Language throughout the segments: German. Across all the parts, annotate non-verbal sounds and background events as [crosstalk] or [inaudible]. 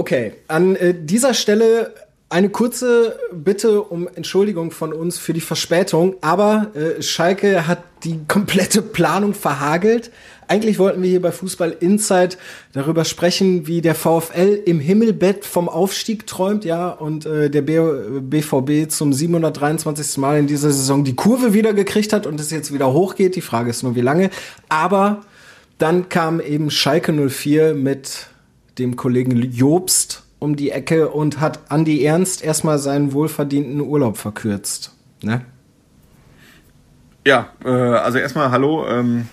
Okay, an äh, dieser Stelle eine kurze Bitte um Entschuldigung von uns für die Verspätung, aber äh, Schalke hat die komplette Planung verhagelt. Eigentlich wollten wir hier bei Fußball Insight darüber sprechen, wie der VfL im Himmelbett vom Aufstieg träumt, ja, und äh, der B BVB zum 723. Mal in dieser Saison die Kurve wieder gekriegt hat und es jetzt wieder hochgeht. Die Frage ist nur, wie lange. Aber dann kam eben Schalke 04 mit dem Kollegen Jobst um die Ecke und hat Andi Ernst erstmal seinen wohlverdienten Urlaub verkürzt. Ne? Ja, äh, also erstmal hallo. Ähm,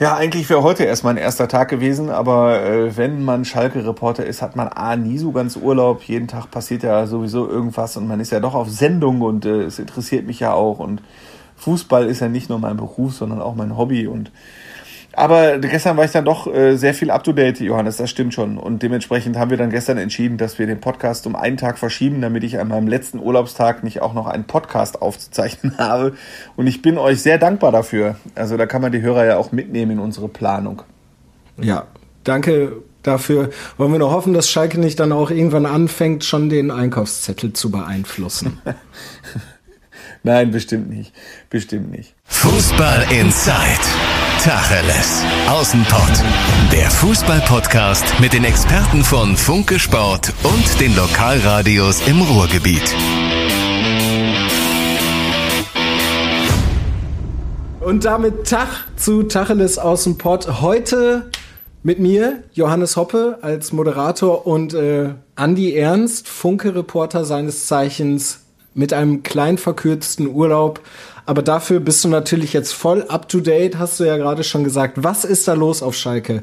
ja, eigentlich wäre heute erst mein erster Tag gewesen, aber äh, wenn man Schalke-Reporter ist, hat man A, nie so ganz Urlaub. Jeden Tag passiert ja sowieso irgendwas und man ist ja doch auf Sendung und äh, es interessiert mich ja auch. Und Fußball ist ja nicht nur mein Beruf, sondern auch mein Hobby und aber gestern war ich dann doch äh, sehr viel up to date, Johannes, das stimmt schon. Und dementsprechend haben wir dann gestern entschieden, dass wir den Podcast um einen Tag verschieben, damit ich an meinem letzten Urlaubstag nicht auch noch einen Podcast aufzuzeichnen [laughs] habe. Und ich bin euch sehr dankbar dafür. Also da kann man die Hörer ja auch mitnehmen in unsere Planung. Ja, danke dafür. Wollen wir noch hoffen, dass Schalke nicht dann auch irgendwann anfängt, schon den Einkaufszettel zu beeinflussen. [laughs] Nein, bestimmt nicht. Bestimmt nicht. Fußball Inside. Tacheles. Außenpott. Der Fußball-Podcast mit den Experten von Funke Sport und den Lokalradios im Ruhrgebiet. Und damit Tag zu Tacheles Außenpott. Heute mit mir, Johannes Hoppe als Moderator und äh, Andi Ernst, Funke-Reporter seines Zeichens mit einem klein verkürzten Urlaub. Aber dafür bist du natürlich jetzt voll up to date, hast du ja gerade schon gesagt. Was ist da los auf Schalke?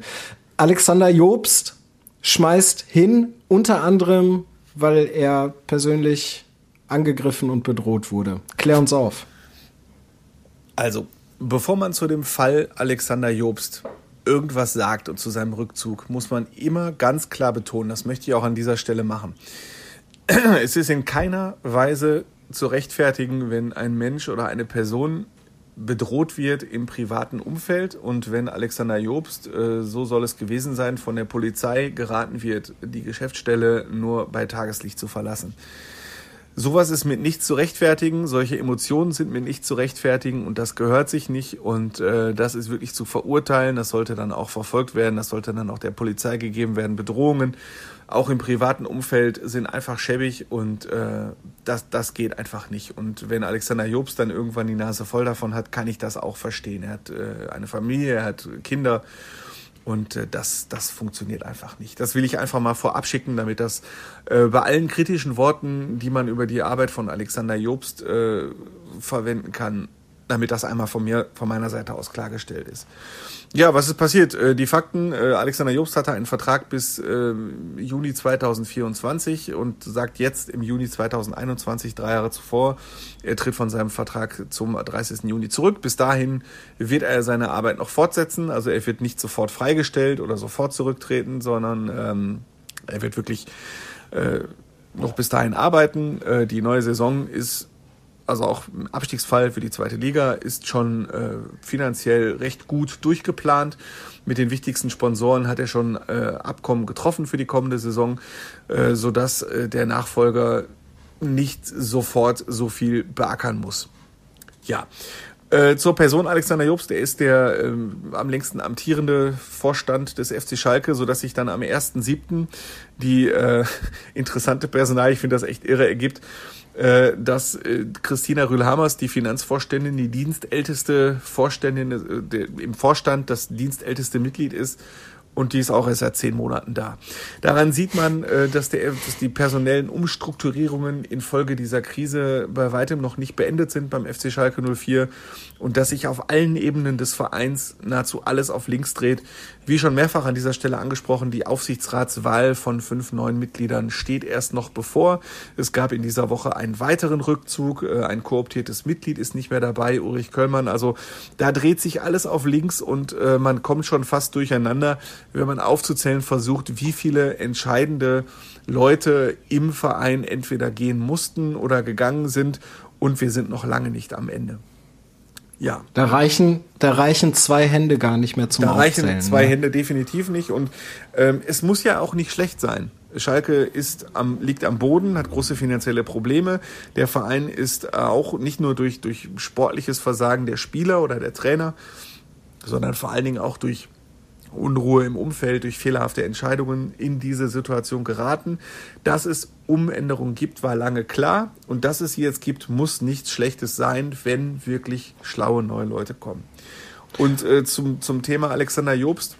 Alexander Jobst schmeißt hin, unter anderem, weil er persönlich angegriffen und bedroht wurde. Klär uns auf. Also, bevor man zu dem Fall Alexander Jobst irgendwas sagt und zu seinem Rückzug, muss man immer ganz klar betonen, das möchte ich auch an dieser Stelle machen [clears throat] es ist in keiner Weise zu rechtfertigen, wenn ein Mensch oder eine Person bedroht wird im privaten Umfeld und wenn Alexander Jobst, äh, so soll es gewesen sein, von der Polizei geraten wird, die Geschäftsstelle nur bei Tageslicht zu verlassen. Sowas ist mit nicht zu rechtfertigen, solche Emotionen sind mit nicht zu rechtfertigen und das gehört sich nicht und äh, das ist wirklich zu verurteilen, das sollte dann auch verfolgt werden, das sollte dann auch der Polizei gegeben werden, Bedrohungen auch im privaten Umfeld sind einfach schäbig und äh, das, das geht einfach nicht. Und wenn Alexander Jobs dann irgendwann die Nase voll davon hat, kann ich das auch verstehen. Er hat äh, eine Familie, er hat Kinder und äh, das, das funktioniert einfach nicht. Das will ich einfach mal vorab schicken, damit das äh, bei allen kritischen Worten, die man über die Arbeit von Alexander Jobst äh, verwenden kann, damit das einmal von mir, von meiner Seite aus klargestellt ist. Ja, was ist passiert? Äh, die Fakten, äh, Alexander Jobst hatte einen Vertrag bis äh, Juni 2024 und sagt jetzt im Juni 2021, drei Jahre zuvor, er tritt von seinem Vertrag zum 30. Juni zurück. Bis dahin wird er seine Arbeit noch fortsetzen. Also er wird nicht sofort freigestellt oder sofort zurücktreten, sondern ähm, er wird wirklich äh, noch bis dahin arbeiten. Äh, die neue Saison ist also auch ein Abstiegsfall für die zweite Liga, ist schon äh, finanziell recht gut durchgeplant. Mit den wichtigsten Sponsoren hat er schon äh, Abkommen getroffen für die kommende Saison, äh, sodass äh, der Nachfolger nicht sofort so viel beackern muss. Ja, äh, zur Person Alexander Jobst, der ist der äh, am längsten amtierende Vorstand des FC Schalke, so dass sich dann am 1.7. die äh, [laughs] interessante Personal, ich finde das echt irre, ergibt, dass äh, Christina Rühlhamers, die Finanzvorständin, die dienstälteste Vorständin äh, im Vorstand, das dienstälteste Mitglied ist und die ist auch erst seit zehn Monaten da. Daran sieht man, äh, dass, der, dass die personellen Umstrukturierungen infolge dieser Krise bei weitem noch nicht beendet sind beim FC Schalke 04 und dass sich auf allen Ebenen des Vereins nahezu alles auf links dreht. Wie schon mehrfach an dieser Stelle angesprochen, die Aufsichtsratswahl von fünf neuen Mitgliedern steht erst noch bevor. Es gab in dieser Woche einen weiteren Rückzug. Äh, ein kooptiertes Mitglied ist nicht mehr dabei, Ulrich Köllmann. Also da dreht sich alles auf links und äh, man kommt schon fast durcheinander, wenn man aufzuzählen versucht, wie viele entscheidende Leute im Verein entweder gehen mussten oder gegangen sind und wir sind noch lange nicht am Ende. Ja. Da reichen, da reichen zwei Hände gar nicht mehr zum Da reichen Aufzählen, zwei ne? Hände definitiv nicht. Und ähm, es muss ja auch nicht schlecht sein. Schalke ist am, liegt am Boden, hat große finanzielle Probleme. Der Verein ist auch nicht nur durch, durch sportliches Versagen der Spieler oder der Trainer, sondern vor allen Dingen auch durch Unruhe im Umfeld, durch fehlerhafte Entscheidungen in diese Situation geraten. Dass es Umänderungen gibt, war lange klar. Und dass es sie jetzt gibt, muss nichts Schlechtes sein, wenn wirklich schlaue neue Leute kommen. Und äh, zum, zum Thema Alexander Jobst.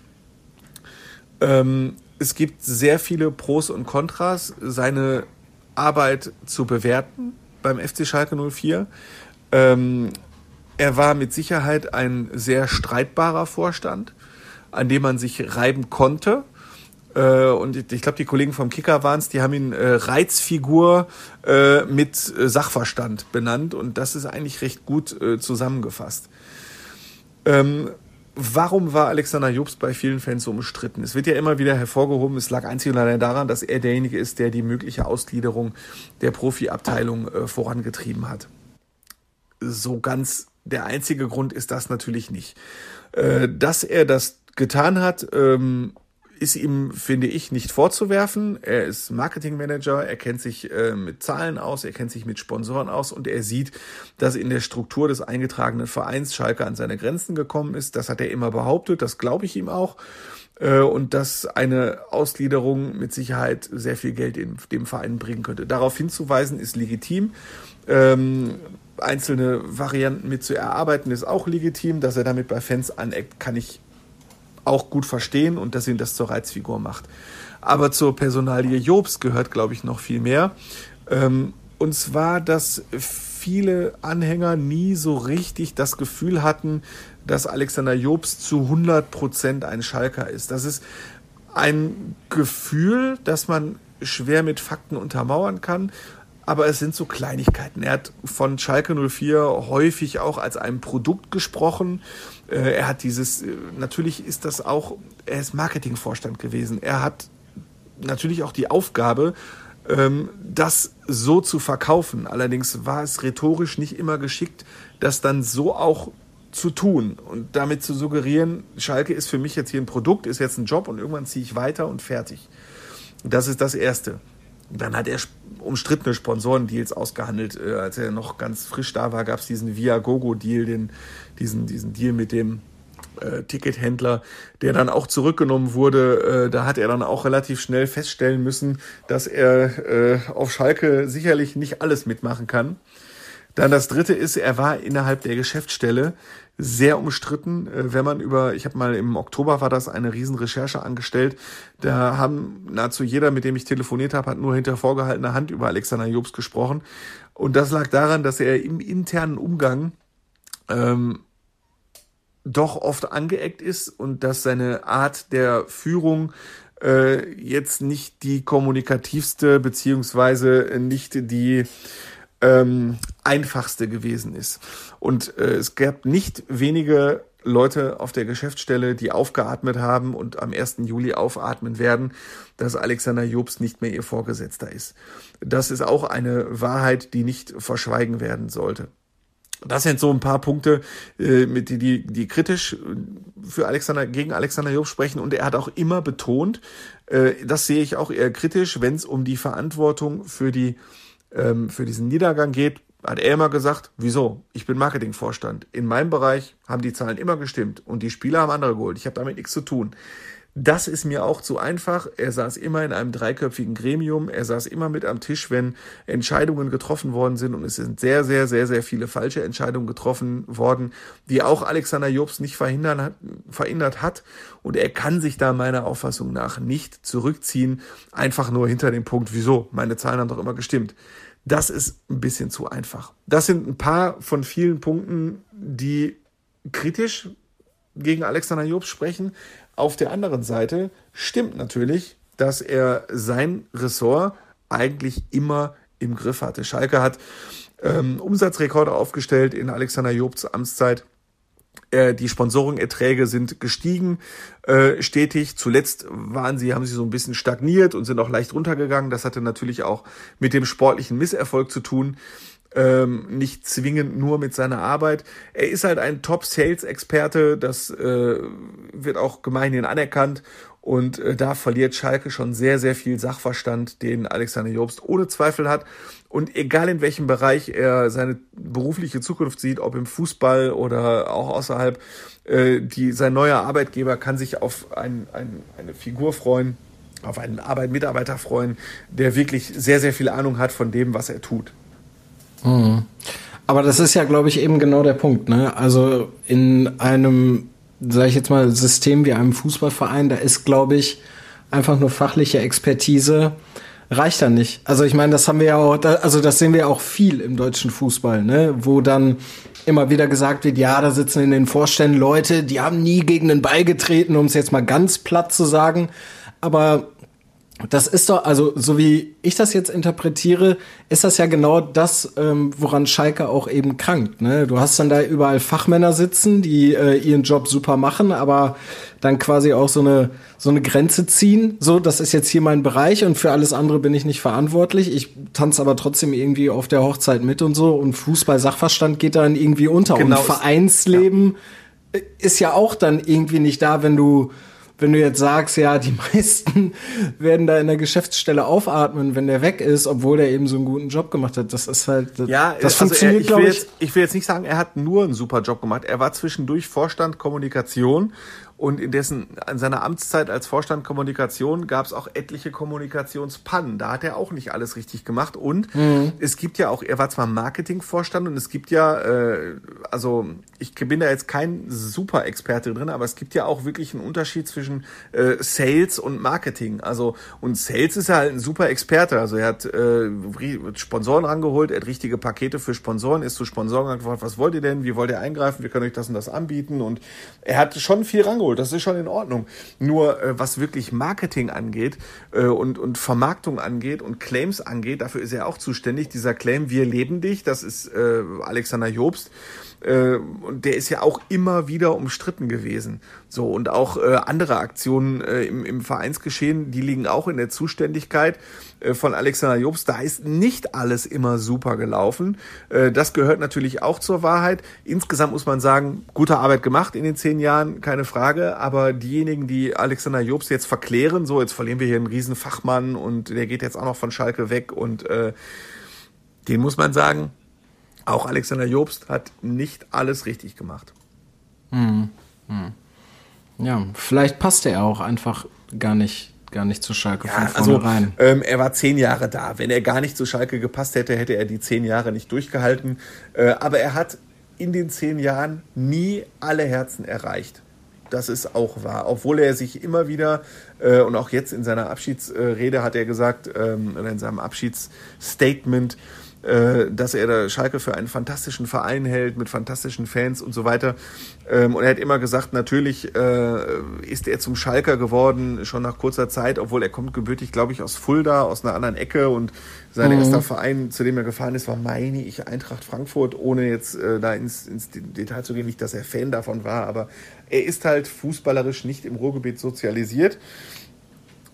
Ähm, es gibt sehr viele Pros und Kontras, seine Arbeit zu bewerten beim FC Schalke 04. Ähm, er war mit Sicherheit ein sehr streitbarer Vorstand, an dem man sich reiben konnte. Äh, und ich glaube, die Kollegen vom Kicker waren es, die haben ihn äh, Reizfigur äh, mit äh, Sachverstand benannt und das ist eigentlich recht gut äh, zusammengefasst. Ähm, warum war Alexander Jobs bei vielen Fans so umstritten? Es wird ja immer wieder hervorgehoben, es lag einzig und allein daran, dass er derjenige ist, der die mögliche Ausgliederung der Profiabteilung äh, vorangetrieben hat. So ganz der einzige Grund ist das natürlich nicht. Äh, dass er das getan hat, ähm, ist ihm, finde ich, nicht vorzuwerfen. Er ist Marketingmanager, er kennt sich äh, mit Zahlen aus, er kennt sich mit Sponsoren aus und er sieht, dass in der Struktur des eingetragenen Vereins Schalke an seine Grenzen gekommen ist. Das hat er immer behauptet, das glaube ich ihm auch. Äh, und dass eine Ausgliederung mit Sicherheit sehr viel Geld in dem Verein bringen könnte. Darauf hinzuweisen ist legitim. Ähm, einzelne Varianten mit zu erarbeiten ist auch legitim. Dass er damit bei Fans aneckt, kann ich auch gut verstehen und dass ihn das zur Reizfigur macht. Aber zur Personalie Jobs gehört, glaube ich, noch viel mehr. Ähm, und zwar, dass viele Anhänger nie so richtig das Gefühl hatten, dass Alexander Jobs zu 100 Prozent ein Schalker ist. Das ist ein Gefühl, das man schwer mit Fakten untermauern kann. Aber es sind so Kleinigkeiten. Er hat von Schalke 04 häufig auch als einem Produkt gesprochen. Äh, Er hat dieses, äh, natürlich ist das auch, er ist Marketingvorstand gewesen. Er hat natürlich auch die Aufgabe, ähm, das so zu verkaufen. Allerdings war es rhetorisch nicht immer geschickt, das dann so auch zu tun und damit zu suggerieren, Schalke ist für mich jetzt hier ein Produkt, ist jetzt ein Job und irgendwann ziehe ich weiter und fertig. Das ist das Erste. Dann hat er umstrittene Sponsorendeals ausgehandelt. Äh, Als er noch ganz frisch da war, gab es diesen Viagogo-Deal, den, diesen, diesen Deal mit dem äh, Tickethändler, der dann auch zurückgenommen wurde. Äh, da hat er dann auch relativ schnell feststellen müssen, dass er äh, auf Schalke sicherlich nicht alles mitmachen kann. Dann das dritte ist, er war innerhalb der Geschäftsstelle sehr umstritten. Äh, Wenn man über, ich habe mal im Oktober war das eine Riesenrecherche angestellt, da haben nahezu jeder, mit dem ich telefoniert habe, hat nur hinter vorgehaltener Hand über Alexander Jobs gesprochen. Und das lag daran, dass er im internen Umgang ähm, doch oft angeeckt ist und dass seine Art der Führung äh, jetzt nicht die kommunikativste beziehungsweise nicht die ähm, einfachste gewesen ist. Und äh, es gab nicht wenige Leute auf der Geschäftsstelle, die aufgeatmet haben und am 1. Juli aufatmen werden, dass Alexander Jobs nicht mehr ihr Vorgesetzter ist. Das ist auch eine Wahrheit, die nicht verschweigen werden sollte. Das sind so ein paar Punkte, äh, mit die, die, die kritisch für Alexander, gegen Alexander Job sprechen. Und er hat auch immer betont, äh, das sehe ich auch eher kritisch, wenn es um die Verantwortung für die, ähm, für diesen Niedergang geht, hat er immer gesagt, wieso? Ich bin Marketingvorstand. In meinem Bereich haben die Zahlen immer gestimmt und die Spieler haben andere geholt. Ich habe damit nichts zu tun. Das ist mir auch zu einfach. Er saß immer in einem dreiköpfigen Gremium. Er saß immer mit am Tisch, wenn Entscheidungen getroffen worden sind. Und es sind sehr, sehr, sehr, sehr viele falsche Entscheidungen getroffen worden, die auch Alexander Jobs nicht verhindern hat, verhindert hat. Und er kann sich da meiner Auffassung nach nicht zurückziehen. Einfach nur hinter dem Punkt, wieso? Meine Zahlen haben doch immer gestimmt. Das ist ein bisschen zu einfach. Das sind ein paar von vielen Punkten, die kritisch gegen Alexander Jobs sprechen. Auf der anderen Seite stimmt natürlich, dass er sein Ressort eigentlich immer im Griff hatte. Schalke hat ähm, Umsatzrekorde aufgestellt in Alexander Jobs Amtszeit. Äh, die Sponsoring-Erträge sind gestiegen, äh, stetig. Zuletzt waren sie, haben sie so ein bisschen stagniert und sind auch leicht runtergegangen. Das hatte natürlich auch mit dem sportlichen Misserfolg zu tun. ähm, nicht zwingend nur mit seiner Arbeit. Er ist halt ein Top-Sales-Experte, das äh, wird auch gemeinhin anerkannt. Und äh, da verliert Schalke schon sehr, sehr viel Sachverstand, den Alexander Jobst ohne Zweifel hat. Und egal in welchem Bereich er seine berufliche Zukunft sieht, ob im Fußball oder auch außerhalb, äh, die, sein neuer Arbeitgeber kann sich auf ein, ein, eine Figur freuen, auf einen Arbeit Mitarbeiter freuen, der wirklich sehr, sehr viel Ahnung hat von dem, was er tut. Mhm. Aber das ist ja, glaube ich, eben genau der Punkt. Ne? Also in einem, sage ich jetzt mal, System wie einem Fußballverein, da ist, glaube ich, einfach nur fachliche Expertise reicht dann nicht. Also ich meine, das haben wir ja auch, also das sehen wir auch viel im deutschen Fußball, ne? wo dann immer wieder gesagt wird, ja, da sitzen in den Vorständen Leute, die haben nie gegen den Ball getreten, um es jetzt mal ganz platt zu sagen. Aber das ist doch, also so wie ich das jetzt interpretiere, ist das ja genau das, ähm, woran Schalke auch eben krankt. Ne? Du hast dann da überall Fachmänner sitzen, die äh, ihren Job super machen, aber dann quasi auch so eine so eine Grenze ziehen. So, das ist jetzt hier mein Bereich und für alles andere bin ich nicht verantwortlich. Ich tanze aber trotzdem irgendwie auf der Hochzeit mit und so und Fußball-Sachverstand geht dann irgendwie unter genau. und Vereinsleben ja. ist ja auch dann irgendwie nicht da, wenn du wenn du jetzt sagst, ja, die [laughs] meisten werden da in der Geschäftsstelle aufatmen, wenn der weg ist, obwohl der eben so einen guten Job gemacht hat. Das ist halt, das, ja, das also funktioniert, glaube ich. Jetzt, ich will jetzt nicht sagen, er hat nur einen super Job gemacht. Er war zwischendurch Vorstand Kommunikation und in dessen, in seiner Amtszeit als Vorstand Kommunikation gab es auch etliche Kommunikationspannen. Da hat er auch nicht alles richtig gemacht. Und mhm. es gibt ja auch, er war zwar Marketingvorstand und es gibt ja, äh, also ich bin da jetzt kein super Experte drin, aber es gibt ja auch wirklich einen Unterschied zwischen äh, Sales und Marketing. Also, und Sales ist ja halt ein super Experte. Also er hat äh, Sponsoren rangeholt, er hat richtige Pakete für Sponsoren, ist zu Sponsoren gefragt, was wollt ihr denn? Wie wollt ihr eingreifen? Wir können euch das und das anbieten. Und er hat schon viel rangeholt geholt, das ist schon in Ordnung. Nur äh, was wirklich Marketing angeht äh, und, und Vermarktung angeht und Claims angeht, dafür ist er auch zuständig. Dieser Claim, wir leben dich, das ist äh, Alexander Jobst. Äh, und der ist ja auch immer wieder umstritten gewesen. So, und auch äh, andere Aktionen äh, im, im Vereinsgeschehen, die liegen auch in der Zuständigkeit äh, von Alexander Jobs. Da ist nicht alles immer super gelaufen. Äh, das gehört natürlich auch zur Wahrheit. Insgesamt muss man sagen, gute Arbeit gemacht in den zehn Jahren, keine Frage. Aber diejenigen, die Alexander Jobs jetzt verklären, so, jetzt verlieren wir hier einen riesen Fachmann und der geht jetzt auch noch von Schalke weg und äh, den muss man sagen, auch Alexander Jobst hat nicht alles richtig gemacht. Hm. Hm. Ja, vielleicht passte er auch einfach gar nicht, gar nicht zu Schalke ja, von vornherein. Also, ähm, er war zehn Jahre da. Wenn er gar nicht zu Schalke gepasst hätte, hätte er die zehn Jahre nicht durchgehalten. Äh, aber er hat in den zehn Jahren nie alle Herzen erreicht. Das ist auch wahr. Obwohl er sich immer wieder, äh, und auch jetzt in seiner Abschiedsrede hat er gesagt, ähm, in seinem Abschiedsstatement, äh, dass er da Schalke für einen fantastischen Verein hält, mit fantastischen Fans und so weiter. Ähm, und er hat immer gesagt, natürlich äh, ist er zum Schalker geworden, schon nach kurzer Zeit, obwohl er kommt gebürtig, glaube ich, aus Fulda, aus einer anderen Ecke und sein mhm. erster Verein, zu dem er gefahren ist, war, meine ich, Eintracht Frankfurt, ohne jetzt äh, da ins, ins Detail zu gehen, nicht, dass er Fan davon war, aber er ist halt fußballerisch nicht im Ruhrgebiet sozialisiert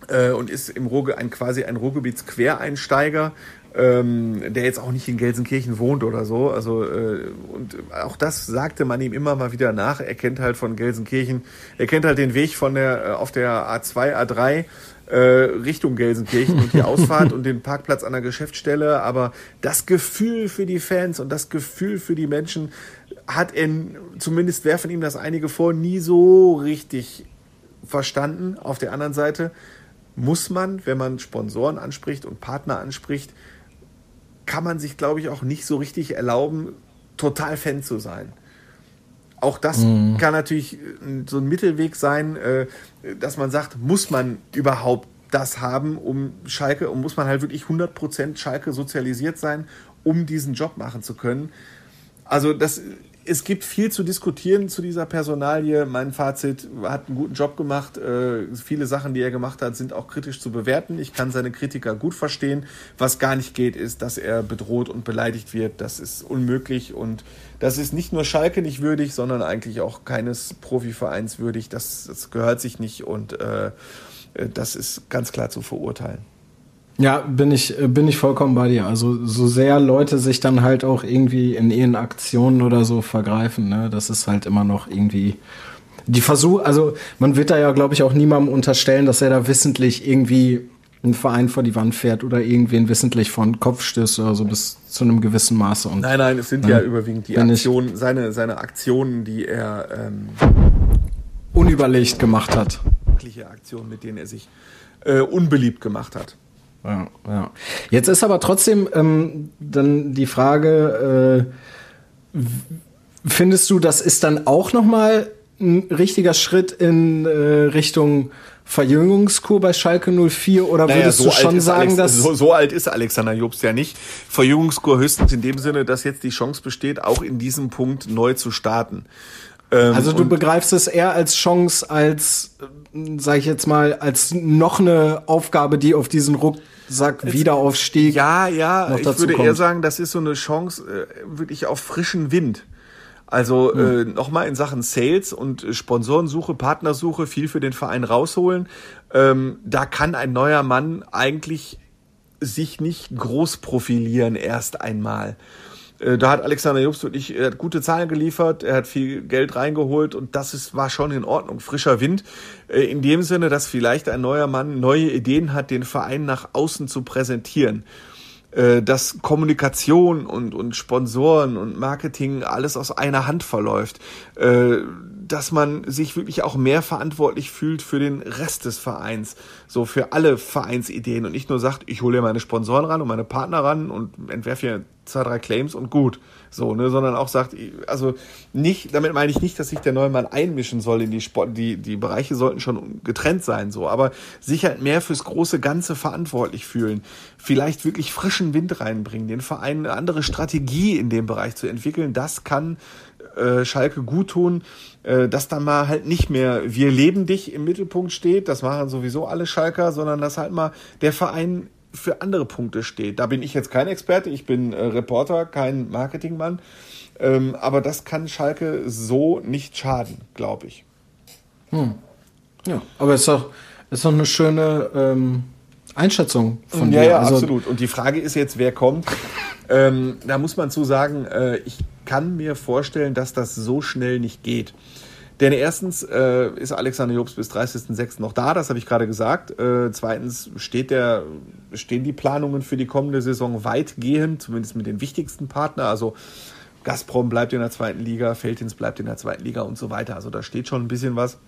äh, und ist im Ruhrge ein quasi ein Ruhrgebietsquereinsteiger ähm, der jetzt auch nicht in Gelsenkirchen wohnt oder so. Also äh, und auch das sagte man ihm immer mal wieder nach. Er kennt halt von Gelsenkirchen, er kennt halt den Weg von der äh, auf der A2, A3 äh, Richtung Gelsenkirchen und die [laughs] Ausfahrt und den Parkplatz an der Geschäftsstelle. Aber das Gefühl für die Fans und das Gefühl für die Menschen hat er, zumindest werfen ihm das einige vor, nie so richtig verstanden. Auf der anderen Seite muss man, wenn man Sponsoren anspricht und Partner anspricht, kann man sich, glaube ich, auch nicht so richtig erlauben, total Fan zu sein. Auch das mhm. kann natürlich äh, so ein Mittelweg sein, äh, dass man sagt, muss man überhaupt das haben, um Schalke, und muss man halt wirklich 100% Schalke sozialisiert sein, um diesen Job machen zu können. Also das es gibt viel zu diskutieren zu dieser Personalie. Mein Fazit hat einen guten Job gemacht. Äh, viele Sachen, die er gemacht hat, sind auch kritisch zu bewerten. Ich kann seine Kritiker gut verstehen. Was gar nicht geht, ist, dass er bedroht und beleidigt wird. Das ist unmöglich und das ist nicht nur Schalke nicht würdig, sondern eigentlich auch keines Profivereins würdig. Das, das gehört sich nicht und äh, das ist ganz klar zu verurteilen. Ja, bin ich, bin ich vollkommen bei dir. Also so sehr Leute sich dann halt auch irgendwie in ihren Aktionen oder so vergreifen, ne, das ist halt immer noch irgendwie die Versuch, also man wird da ja, glaube ich, auch niemandem unterstellen, dass er da wissentlich irgendwie einen Verein vor die Wand fährt oder irgendwen wissentlich von Kopf stößt oder so bis zu einem gewissen Maße. Und, nein, nein, es sind ne, ja überwiegend die Aktionen, seine, seine Aktionen, die er ähm, unüberlegt gemacht hat. Aktionen, mit denen er sich äh, unbeliebt gemacht hat. Ja, ja. Jetzt ist aber trotzdem ähm, dann die Frage, äh, findest du, das ist dann auch noch mal ein richtiger Schritt in äh, Richtung Verjüngungskur bei Schalke 04 oder naja, würdest so du schon sagen, Alex, dass so, so, alt ist Alexander Jobst ja nicht. Verjüngungskur höchstens in dem Sinne, dass jetzt die Chance besteht, auch in diesem Punkt neu zu starten. Ähm, also du begreifst es eher als Chance, als, sag ich jetzt mal, als noch eine Aufgabe, die auf diesen Rucksack jetzt, Wiederaufstieg. Ja, ja, ich würde kommt. eher sagen, das ist so eine Chance äh, wirklich auf frischen Wind. Also mhm. äh, nochmal in Sachen Sales und Sponsorensuche, Partnersuche viel für den Verein rausholen. Ähm, da kann ein neuer Mann eigentlich sich nicht groß profilieren erst einmal. Äh, da hat Alexander Jobst wirklich er hat gute Zahlen geliefert, er hat viel Geld reingeholt und das ist, war schon in Ordnung. Frischer Wind. Äh, in dem Sinne, dass vielleicht ein neuer Mann neue Ideen hat, den Verein nach außen zu präsentieren. Äh, dass Kommunikation und, und Sponsoren und Marketing alles aus einer Hand verläuft, dass man sich wirklich auch mehr verantwortlich fühlt für den Rest des Vereins, so für alle Vereinsideen und nicht nur sagt, ich hole ja meine Sponsoren ran und meine Partner ran und entwerfe hier zwei, drei Claims und gut. So, ne, sondern auch sagt, also nicht, damit meine ich nicht, dass sich der neue Mann einmischen soll in die Sport, die, die Bereiche sollten schon getrennt sein, so, aber sich halt mehr fürs große Ganze verantwortlich fühlen, vielleicht wirklich frischen Wind reinbringen, den Verein eine andere Strategie in dem Bereich zu entwickeln, das kann äh, Schalke gut tun, äh, dass dann mal halt nicht mehr wir leben dich im Mittelpunkt steht, das machen sowieso alle Schalker, sondern dass halt mal der Verein für andere Punkte steht. Da bin ich jetzt kein Experte, ich bin äh, Reporter, kein Marketingmann. Ähm, aber das kann Schalke so nicht schaden, glaube ich. Hm. Ja, aber es ist doch, ist doch eine schöne ähm, Einschätzung von ja, dir. Ja, also, absolut. Und die Frage ist jetzt, wer kommt. ähm, da muss man zu sagen, äh, ich kann mir vorstellen, dass das so schnell nicht geht. Denn erstens äh, ist Alexander Jobs bis 30.06. noch da, das habe ich gerade gesagt. Äh, zweitens steht der, stehen die Planungen für die kommende Saison weitgehend, zumindest mit den wichtigsten Partnern. Also Gazprom bleibt in der zweiten Liga, Feldins bleibt in der zweiten Liga und so weiter. Also da steht schon ein bisschen was.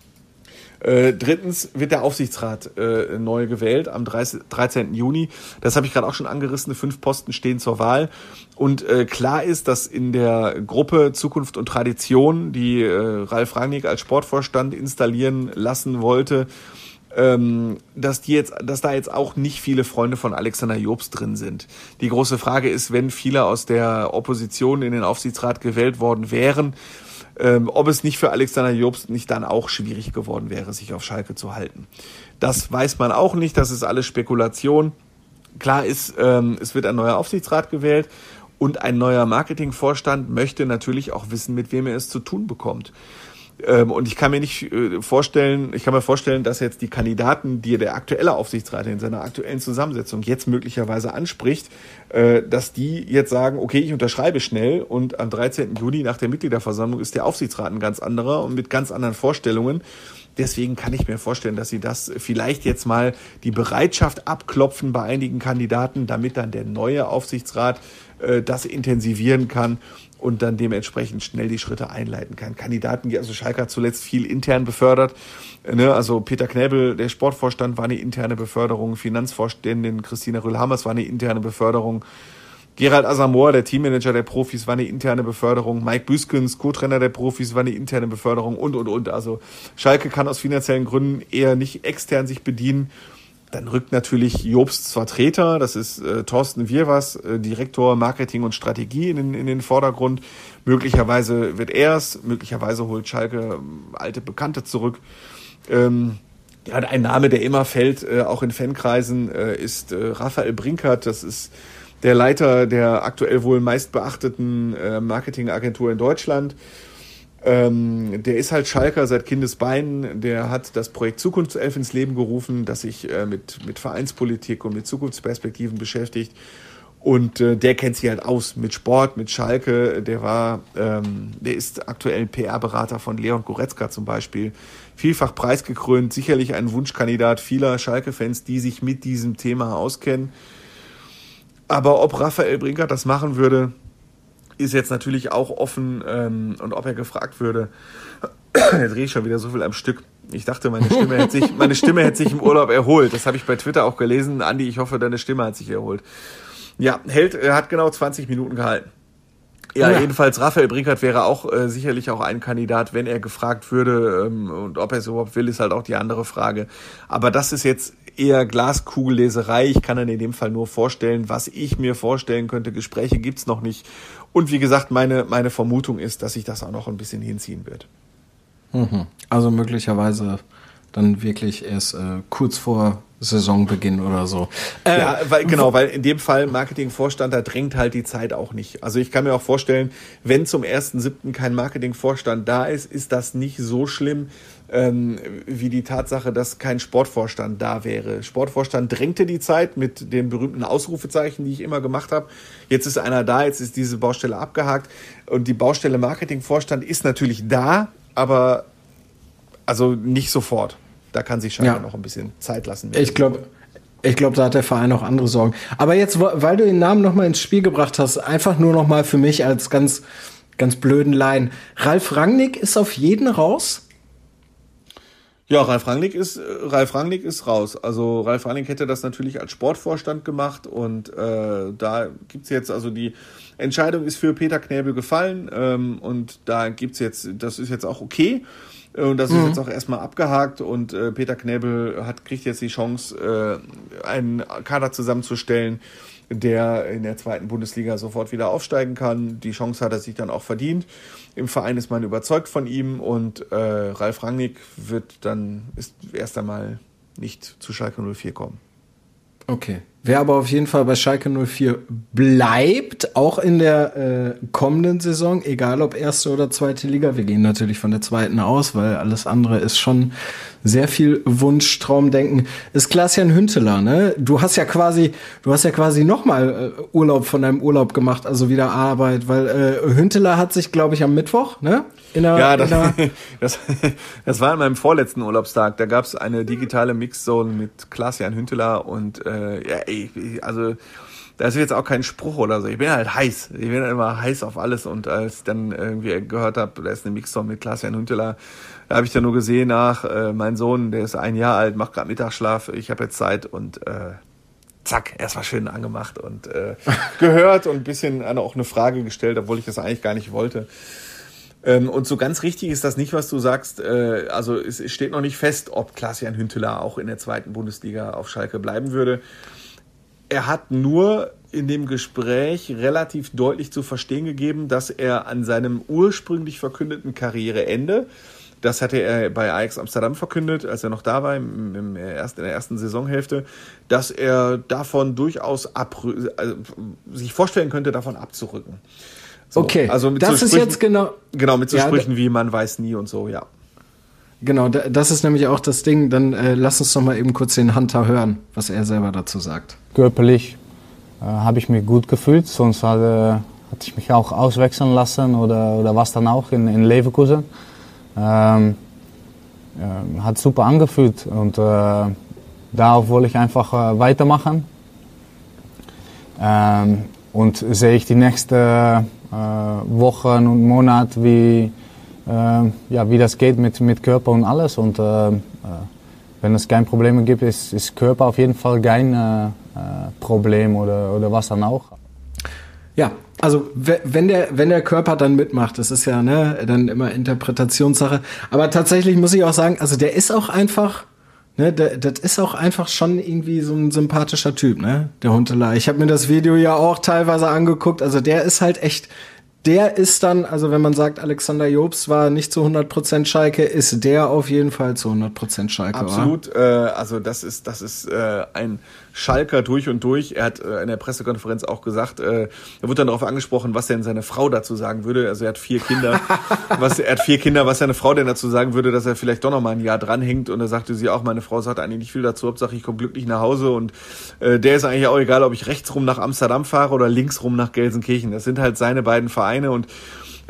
Äh, drittens wird der Aufsichtsrat äh, neu gewählt am 30, 13. Juni. Das habe ich gerade auch schon angerissen. Fünf Posten stehen zur Wahl. Und äh, klar ist, dass in der Gruppe Zukunft und Tradition, die äh, Ralf Rangnick als Sportvorstand installieren lassen wollte, ähm, dass die jetzt, dass da jetzt auch nicht viele Freunde von Alexander Jobs drin sind. Die große Frage ist, wenn viele aus der Opposition in den Aufsichtsrat gewählt worden wären, ähm, ob es nicht für Alexander Jobst nicht dann auch schwierig geworden wäre, sich auf Schalke zu halten. Das weiß man auch nicht, das ist alles Spekulation. Klar ist, ähm, es wird ein neuer Aufsichtsrat gewählt und ein neuer Marketingvorstand möchte natürlich auch wissen, mit wem er es zu tun bekommt. Ähm, und ich kann mir nicht äh, vorstellen, ich kann mir vorstellen, dass jetzt die Kandidaten, die der aktuelle Aufsichtsrat in seiner aktuellen Zusammensetzung jetzt möglicherweise anspricht, äh, dass die jetzt sagen, okay, ich unterschreibe schnell und am 13. Juni nach der Mitgliederversammlung ist der Aufsichtsrat ein ganz anderer und mit ganz anderen Vorstellungen. Deswegen kann ich mir vorstellen, dass sie das vielleicht jetzt mal die Bereitschaft abklopfen bei einigen Kandidaten, damit dann der neue Aufsichtsrat äh, das intensivieren kann und dann dementsprechend schnell die Schritte einleiten kann. Kandidaten, also Schalke hat zuletzt viel intern befördert. Ne? Also Peter Knäbel, der Sportvorstand, war eine interne Beförderung. Finanzvorständin Christina Rühl-Hammers war eine interne Beförderung. Gerald Asamoah, der Teammanager der Profis, war eine interne Beförderung. Mike Büskens, Co-Trainer der Profis, war eine interne Beförderung und, und, und. Also Schalke kann aus finanziellen Gründen eher nicht extern sich bedienen. Dann rückt natürlich Jobsts Vertreter, das ist äh, Thorsten Wirwas, äh, Direktor Marketing und Strategie in den, in den Vordergrund. Möglicherweise wird er es, möglicherweise holt Schalke ähm, alte Bekannte zurück. Ähm, ja, ein Name, der immer fällt, äh, auch in Fankreisen, äh, ist äh, Raphael Brinkert. Das ist der Leiter der aktuell wohl meist beachteten äh, Marketingagentur in Deutschland. Ähm, der ist halt Schalker seit Kindesbeinen. Der hat das Projekt Zukunftself ins Leben gerufen, das sich äh, mit, mit Vereinspolitik und mit Zukunftsperspektiven beschäftigt. Und äh, der kennt sich halt aus mit Sport, mit Schalke. Der war, ähm, der ist aktuell PR-Berater von Leon Goretzka zum Beispiel. Vielfach preisgekrönt, sicherlich ein Wunschkandidat vieler Schalke-Fans, die sich mit diesem Thema auskennen. Aber ob Raphael Brinker das machen würde, ist jetzt natürlich auch offen ähm, und ob er gefragt würde, [clears throat] jetzt rede ich schon wieder so viel am Stück. Ich dachte, meine Stimme hätte sich, meine Stimme hätte sich im Urlaub erholt. Das habe ich bei Twitter auch gelesen. Andi, ich hoffe, deine Stimme hat sich erholt. Ja, hält, er hat genau 20 Minuten gehalten. Ja, ja, jedenfalls Raphael Brinkert wäre auch äh, sicherlich auch ein Kandidat, wenn er gefragt würde ähm, und ob er es überhaupt will, ist halt auch die andere Frage. Aber das ist jetzt eher Glaskugelleserei. Ich kann dann in dem Fall nur vorstellen, was ich mir vorstellen könnte. Gespräche gibt's noch nicht. Und wie gesagt, meine, meine Vermutung ist, dass sich das auch noch ein bisschen hinziehen wird. Mhm. Also möglicherweise dann wirklich erst äh, kurz vor Saisonbeginn oder so. Äh, ja, weil, genau, weil in dem Fall Marketingvorstand, da drängt halt die Zeit auch nicht. Also ich kann mir auch vorstellen, wenn zum 1.7. kein Marketingvorstand da ist, ist das nicht so schlimm, ähm, wie die Tatsache, dass kein Sportvorstand da wäre. Sportvorstand drängte die Zeit mit den berühmten Ausrufezeichen, die ich immer gemacht habe. Jetzt ist einer da, jetzt ist diese Baustelle abgehakt und die Baustelle Marketingvorstand ist natürlich da, aber also nicht sofort. Da kann sich scheinbar ja. noch ein bisschen Zeit lassen. Ich glaube, ich glaube, da hat der Verein auch andere Sorgen. Aber jetzt, weil du den Namen noch mal ins Spiel gebracht hast, einfach nur noch mal für mich als ganz, ganz blöden Laien. Ralf Rangnick ist auf jeden raus? Ja, Ralf Rangnick ist Ralf Rangnick ist raus. Also Ralf Rangnick hätte das natürlich als Sportvorstand gemacht und äh, da gibt's jetzt also die Entscheidung ist für Peter Knäbel gefallen ähm, und da gibt's jetzt das ist jetzt auch okay und das mhm. ist jetzt auch erstmal abgehakt und äh, Peter Knäbel hat kriegt jetzt die Chance äh, einen Kader zusammenzustellen, der in der zweiten Bundesliga sofort wieder aufsteigen kann. Die Chance hat er sich dann auch verdient. Im Verein ist man überzeugt von ihm und äh, Ralf Rangnick wird dann ist erst einmal nicht zu Schalke 04 kommen. Okay. Wer aber auf jeden Fall bei Schalke 04 bleibt, auch in der äh, kommenden Saison, egal ob erste oder zweite Liga, wir gehen natürlich von der zweiten aus, weil alles andere ist schon sehr viel Wunsch, Traumdenken, ist Klaas-Jan Hünteler, ne? Du hast ja quasi, du hast ja quasi nochmal äh, Urlaub von deinem Urlaub gemacht, also wieder Arbeit, weil äh, Hünteler hat sich, glaube ich, am Mittwoch, ne? In der, ja, das, [laughs] das, das war an meinem vorletzten Urlaubstag. Da gab es eine digitale Mixzone mit Klaas-Jan Hünteler und äh, ja, ey, also das ist jetzt auch kein Spruch oder so. Ich bin halt heiß. Ich bin halt immer heiß auf alles. Und als ich dann irgendwie gehört habe, da ist eine Mixzone mit Klaas-Jan Hünteler, da habe ich dann nur gesehen nach, äh, mein Sohn, der ist ein Jahr alt, macht gerade Mittagsschlaf, ich habe jetzt Zeit und äh, zack, erstmal schön angemacht und äh, [laughs] gehört und ein bisschen auch eine Frage gestellt, obwohl ich das eigentlich gar nicht wollte. Ähm, und so ganz richtig ist das nicht, was du sagst. Äh, also es, es steht noch nicht fest, ob Klaas-Jan Hünteler auch in der zweiten Bundesliga auf Schalke bleiben würde. Er hat nur in dem Gespräch relativ deutlich zu verstehen gegeben, dass er an seinem ursprünglich verkündeten Karriereende, das hatte er bei Ajax Amsterdam verkündet, als er noch da war, im, im ersten, in der ersten Saisonhälfte, dass er davon durchaus also, sich vorstellen könnte, davon abzurücken. So, okay, also das so ist jetzt genau. Genau, mit so ja, Sprüchen wie man weiß nie und so, ja. Genau, das ist nämlich auch das Ding. Dann äh, lass uns doch mal eben kurz den Hunter hören, was er selber dazu sagt. Körperlich äh, habe ich mich gut gefühlt, sonst hatte, hatte ich mich auch auswechseln lassen oder, oder was dann auch in, in Leverkusen. Ähm, äh, hat super angefühlt und äh, darauf wollte ich einfach äh, weitermachen. Ähm, und sehe ich die nächsten äh, Wochen und Monate, wie, äh, ja, wie das geht mit, mit Körper und alles. Und äh, wenn es keine Probleme gibt, ist, ist Körper auf jeden Fall kein Problem oder, oder was dann auch. Ja, also wenn der, wenn der Körper dann mitmacht, das ist ja ne, dann immer Interpretationssache. Aber tatsächlich muss ich auch sagen, also der ist auch einfach Ne, das ist auch einfach schon irgendwie so ein sympathischer Typ, ne? Der Huntelei. Ich habe mir das Video ja auch teilweise angeguckt. Also der ist halt echt, der ist dann, also wenn man sagt, Alexander Jobs war nicht zu 100% Schalke, ist der auf jeden Fall zu 100% Schalke. Absolut. Äh, also das ist, das ist äh, ein Schalker durch und durch. Er hat äh, in der Pressekonferenz auch gesagt, äh, er wurde dann darauf angesprochen, was denn seine Frau dazu sagen würde. Also er hat vier Kinder, [laughs] was er hat vier Kinder, was seine Frau denn dazu sagen würde, dass er vielleicht doch noch mal ein Jahr dranhängt. Und da sagte sie auch, meine Frau sagt eigentlich nicht viel dazu. Hauptsache ich komme glücklich nach Hause und äh, der ist eigentlich auch egal, ob ich rechts rum nach Amsterdam fahre oder links rum nach Gelsenkirchen. Das sind halt seine beiden Vereine und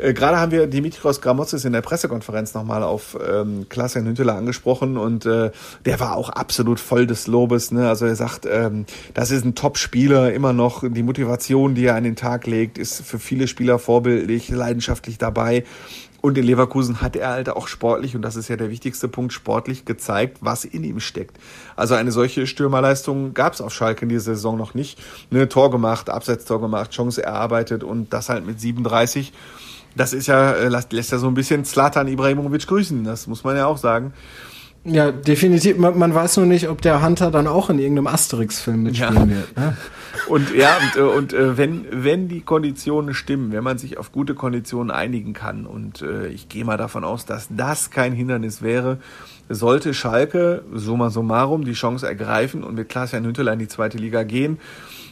äh, Gerade haben wir Dimitrios Gramotzis in der Pressekonferenz nochmal auf ähm, Klaas-Jan Hünteler angesprochen und äh, der war auch absolut voll des Lobes. Ne? Also er sagt, ähm, das ist ein Top-Spieler, immer noch die Motivation, die er an den Tag legt, ist für viele Spieler vorbildlich, leidenschaftlich dabei. Und in Leverkusen hat er halt auch sportlich, und das ist ja der wichtigste Punkt, sportlich gezeigt, was in ihm steckt. Also eine solche Stürmerleistung gab es auf Schalke in dieser Saison noch nicht. Ne, Tor gemacht, Abseitstor gemacht, Chance erarbeitet und das halt mit 37 das ist ja, äh, lässt, ja so ein bisschen Zlatan Ibrahimovic grüßen, das muss man ja auch sagen. Ja, definitiv. Man, man weiß nur nicht, ob der Hunter dann auch in irgendeinem Asterix-Film mitspielen ja. wird. Ne? Und ja, und, äh, und äh, wenn, wenn die Konditionen stimmen, wenn man sich auf gute Konditionen einigen kann, und äh, ich gehe mal davon aus, dass das kein Hindernis wäre, sollte Schalke summa summarum die Chance ergreifen und mit Klaas-Jan Hünteler in die zweite Liga gehen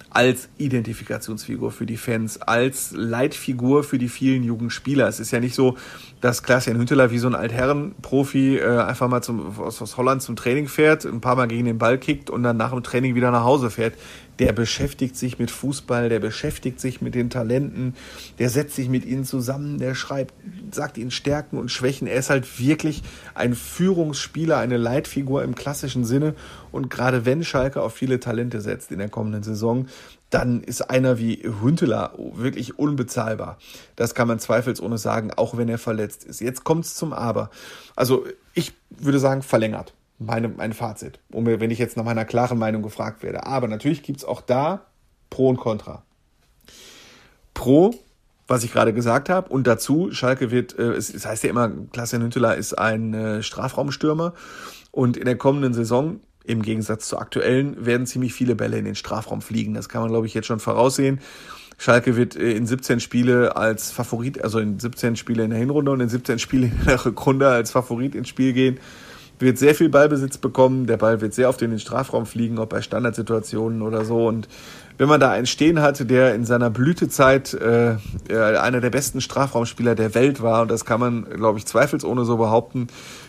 als Identifikationsfigur für die Fans, als Leitfigur für die vielen Jugendspieler. Es ist ja nicht so, dass Klaas-Jan Hünteler wie so ein Altherren-Profi äh, einfach mal zum, aus, aus Holland zum Training fährt, ein paar Mal gegen den Ball kickt und dann nach dem Training wieder nach Hause fährt der beschäftigt sich mit Fußball, der beschäftigt sich mit den Talenten, der setzt sich mit ihnen zusammen, der schreibt, sagt ihnen Stärken und Schwächen. Er ist halt wirklich ein Führungsspieler, eine Leitfigur im klassischen Sinne. Und gerade wenn Schalke auf viele Talente setzt in der kommenden Saison, dann ist einer wie Hünteler wirklich unbezahlbar. Das kann man zweifelsohne sagen, auch wenn er verletzt ist. Jetzt kommt es zum Aber. Also ich würde sagen, verlängert meine, mein Fazit, um, wenn ich jetzt nach meiner klaren Meinung gefragt werde. Aber natürlich gibt es auch da Pro und Contra. Pro, was ich gerade gesagt habe, und dazu, Schalke wird, äh, es, es heißt ja immer, Klaas-Jan Hünteler ist ein äh, Strafraumstürmer und in der kommenden Saison, im Gegensatz zur aktuellen, werden ziemlich viele Bälle in den Strafraum fliegen. Das kann man, glaube ich, jetzt schon voraussehen. Schalke wird äh, in 17 Spiele als Favorit, also in 17 Spiele in der Hinrunde und in 17 Spiele in der Rückrunde als Favorit ins Spiel gehen wird sehr viel Ballbesitz bekommen. Der Ball wird sehr oft in den Strafraum fliegen, ob bei Standardsituationen oder so. Und wenn man da einen stehen hatte, der in seiner Blütezeit äh, einer der besten Strafraumspieler der Welt war, und das kann man, glaube ich, zweifelsohne so behaupten,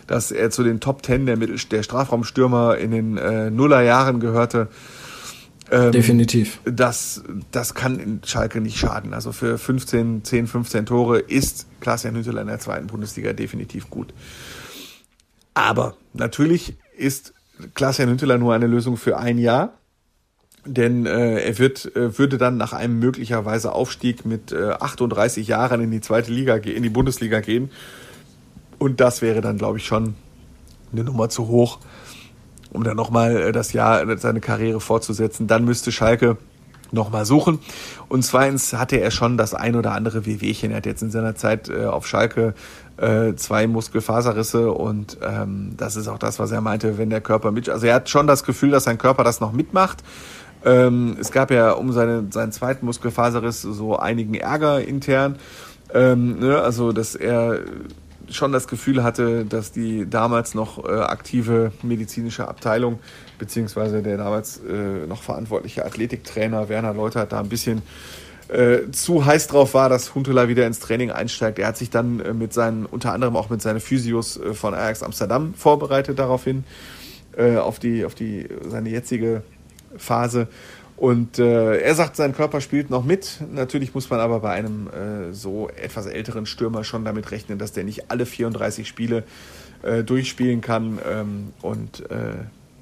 dass er zu den Top Ten der, Mittel der Strafraumstürmer in den äh, Nullerjahren gehörte. Ähm, Definitiv. Das, das kann in Schalke nicht schaden. Also für 15, 10, 15 Tore ist Klaas-Jan Hütteler in der zweiten Bundesliga definitiv gut. Aber natürlich ist Klaas-Jan Hünteler nur eine Lösung für ein Jahr. Denn äh, er wird, äh, würde dann nach einem möglicherweise Aufstieg mit äh, 38 Jahren in die zweite Liga, in die Bundesliga gehen. Und das wäre dann, glaube ich, schon eine Nummer zu hoch, um dann nochmal äh, das Jahr, seine Karriere fortzusetzen. Dann müsste Schalke nochmal suchen. Und zweitens hatte er schon das ein oder andere Wehwehchen. Er hat jetzt in seiner Zeit äh, auf Schalke äh, zwei Muskelfaserrisse und ähm, das ist auch das, was er meinte, wenn der Körper mit. Also er hat schon das Gefühl, dass sein Körper das noch mitmacht. Ähm, es gab ja um seine, seinen zweiten Muskelfaserriss so einigen Ärger intern. Ähm, ne? Also dass er schon das Gefühl hatte, dass die damals noch äh, aktive medizinische Abteilung beziehungsweise der damals äh, noch verantwortliche Athletiktrainer Werner Leutert da ein bisschen äh, zu heiß drauf war, dass Huntela wieder ins Training einsteigt. Er hat sich dann äh, mit seinen, unter anderem auch mit seinen Physios äh, von Ajax Amsterdam vorbereitet daraufhin, äh, auf die, auf die, seine jetzige Phase. Und äh, er sagt, sein Körper spielt noch mit. Natürlich muss man aber bei einem so etwas älteren Stürmer schon damit rechnen, dass der nicht alle 34 Spiele durchspielen kann. Ähm, und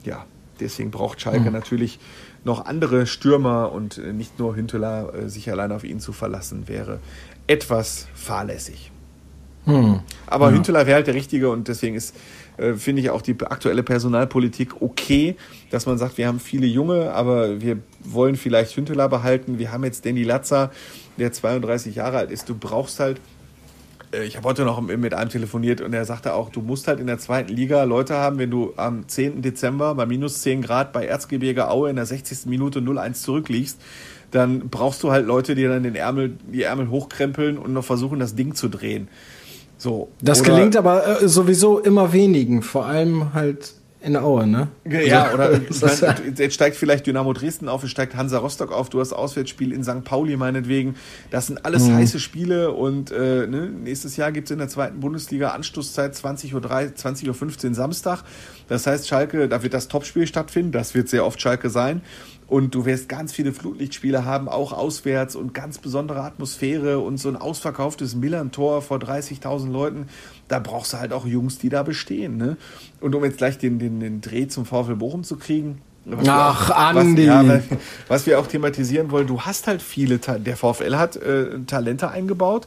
ja, deswegen braucht Schalke mhm. natürlich noch andere Stürmer und äh, nicht nur Hünteler äh, sich allein auf ihn zu verlassen, wäre etwas fahrlässig. Hm. Aber ja. Hünteler wäre halt der Richtige und deswegen ist, äh, finde ich, auch die aktuelle Personalpolitik okay, dass man sagt, wir haben viele Junge, aber wir wollen vielleicht Hünteler behalten. Wir haben jetzt Danny Latzer, der 32 Jahre alt ist. Du brauchst halt ich habe heute noch mit einem telefoniert und er sagte auch, du musst halt in der zweiten Liga Leute haben, wenn du am 10. Dezember bei minus 10 Grad bei Erzgebirge Aue in der 60. Minute 0-1 zurückliegst, dann brauchst du halt Leute, die dann den Ärmel, die Ärmel hochkrempeln und noch versuchen, das Ding zu drehen. So. Das gelingt aber äh, sowieso immer wenigen, vor allem halt in Aue, ne? Ja, oder [laughs] meine, jetzt steigt vielleicht Dynamo Dresden auf, es steigt Hansa Rostock auf, du hast Auswärtsspiel in St. Pauli meinetwegen. Das sind alles mhm. heiße Spiele und äh, ne, nächstes Jahr gibt es in der zweiten Bundesliga Anstoßzeit 20.03 Uhr, 20.15 Uhr Samstag. Das heißt, Schalke, da wird das Topspiel stattfinden, das wird sehr oft Schalke sein. Und du wirst ganz viele Flutlichtspiele haben, auch auswärts und ganz besondere Atmosphäre und so ein ausverkauftes Millern-Tor vor 30.000 Leuten. Da brauchst du halt auch Jungs, die da bestehen. Ne? Und um jetzt gleich den, den, den Dreh zum VfL Bochum zu kriegen, Ach, auch, Andi. Was, ja, was, wir auch thematisieren wollen, du hast halt viele, der VfL hat äh, Talente eingebaut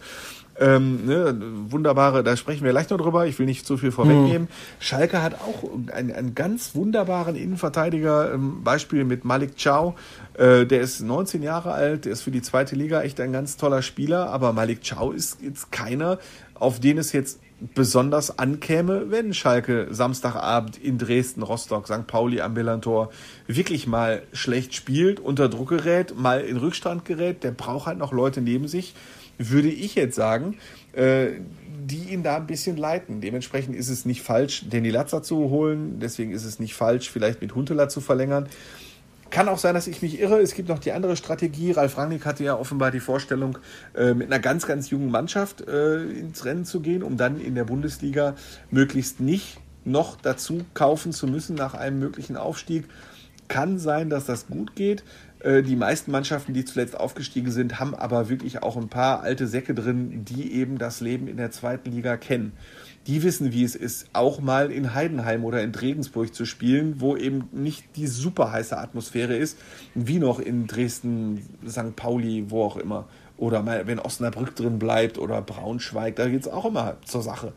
ähm, ne, wunderbare, da sprechen wir gleich noch drüber, ich will nicht zu viel vorwegnehmen. Mhm. Schalke hat auch einen, einen ganz wunderbaren Innenverteidiger, ähm, Beispiel mit Malik Chow, äh, der ist 19 Jahre alt, der ist für die zweite Liga echt ein ganz toller Spieler, aber Malik Chow ist jetzt keiner, auf den es jetzt besonders ankäme, wenn Schalke Samstagabend in Dresden, Rostock, St. Pauli am Millantor wirklich mal schlecht spielt, unter Druck gerät, mal in Rückstand gerät. Der braucht halt noch Leute neben sich würde ich jetzt sagen, äh, die ihn da ein bisschen leiten. Dementsprechend ist es nicht falsch, Danny Latzer zu holen. Deswegen ist es nicht falsch, vielleicht mit Huntela zu verlängern. Kann auch sein, dass ich mich irre. Es gibt noch die andere Strategie. Ralf Rangnick hatte ja offenbar die Vorstellung, äh, mit einer ganz, ganz jungen Mannschaft äh, ins Rennen zu gehen, um dann in der Bundesliga möglichst nicht noch dazu kaufen zu müssen nach einem möglichen Aufstieg. Kann sein, dass das gut geht. Äh, die meisten Mannschaften, die zuletzt aufgestiegen sind, haben aber wirklich auch ein paar alte Säcke drin, die eben das Leben in der zweiten Liga kennen. Die wissen, wie es ist, auch mal in Heidenheim oder in Regensburg zu spielen, wo eben nicht die super heiße Atmosphäre ist, wie noch in Dresden, St. Pauli, wo auch immer. Oder mal, wenn Osnabrück drin bleibt oder Braunschweig, da geht es auch immer zur Sache.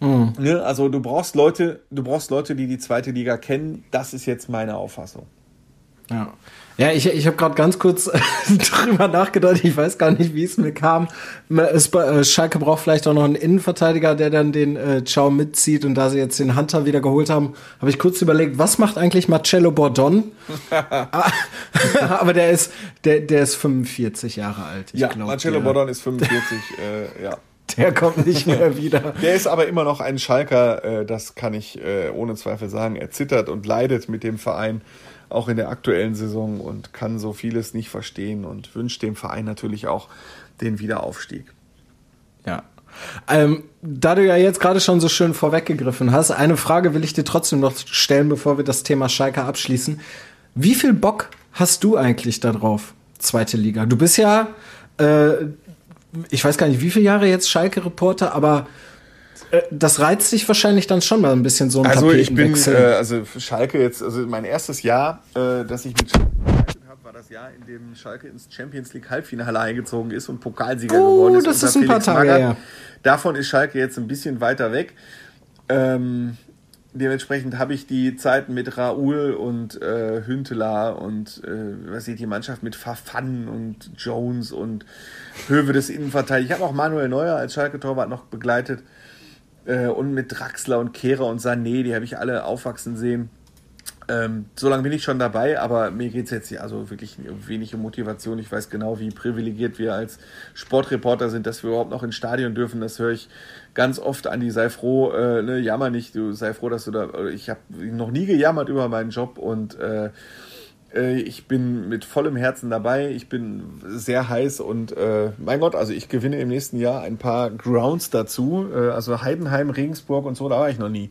Mhm. Ne? Also du brauchst Leute, du brauchst Leute, die die zweite Liga kennen. Das ist jetzt meine Auffassung. Ja. Ja, ich, ich habe gerade ganz kurz [laughs] drüber nachgedacht. Ich weiß gar nicht, wie es mir kam. Es, äh, Schalke braucht vielleicht auch noch einen Innenverteidiger, der dann den äh, Ciao mitzieht. Und da sie jetzt den Hunter wieder geholt haben, habe ich kurz überlegt, was macht eigentlich Marcello Bordon? [laughs] Aber der ist, der, der ist 45 Jahre alt. ja, glaub, Marcello der, Bordon ist 45, [laughs] äh, ja. Der kommt nicht mehr wieder. Der ist aber immer noch ein Schalker, äh, das kann ich äh, ohne Zweifel sagen. Er zittert und leidet mit dem Verein auch in der aktuellen Saison und kann so vieles nicht verstehen und wünscht dem Verein natürlich auch den Wiederaufstieg. Ja. Ähm, da du ja jetzt gerade schon so schön vorweggegriffen hast, eine Frage will ich dir trotzdem noch stellen, bevor wir das Thema Schalke abschließen. Wie viel Bock hast du eigentlich darauf, zweite Liga? Du bist ja, äh, ich weiß gar nicht, wie viele Jahre jetzt Schalke-Reporter, aber das reizt dich wahrscheinlich dann schon mal ein bisschen so ein Also ich bin, äh, also Schalke jetzt, also mein erstes Jahr, äh, dass ich mit Schalke habe, war das Jahr, in dem Schalke ins Champions League Halbfinale eingezogen ist und Pokalsieger oh, geworden ist. das ist ein Felix paar Tage, ja. Davon ist Schalke jetzt ein bisschen weiter weg. Ähm, dementsprechend habe ich die Zeiten mit Raoul und äh, Hünteler und äh, was ich die Mannschaft mit Fafan und Jones und Höwe des Innenverteidigers. Ich habe auch Manuel Neuer als Schalke-Torwart noch begleitet. Äh, und mit Draxler und Kehrer und Sané, die habe ich alle aufwachsen sehen. Ähm, so lange bin ich schon dabei, aber mir geht es jetzt hier also wirklich wenig um Motivation. Ich weiß genau, wie privilegiert wir als Sportreporter sind, dass wir überhaupt noch ins Stadion dürfen. Das höre ich ganz oft an die sei froh, äh, ne, jammer nicht, du sei froh, dass du da. Ich habe noch nie gejammert über meinen Job und äh, ich bin mit vollem Herzen dabei. Ich bin sehr heiß und äh, mein Gott, also ich gewinne im nächsten Jahr ein paar Grounds dazu. Äh, also Heidenheim, Regensburg und so, da war ich noch nie.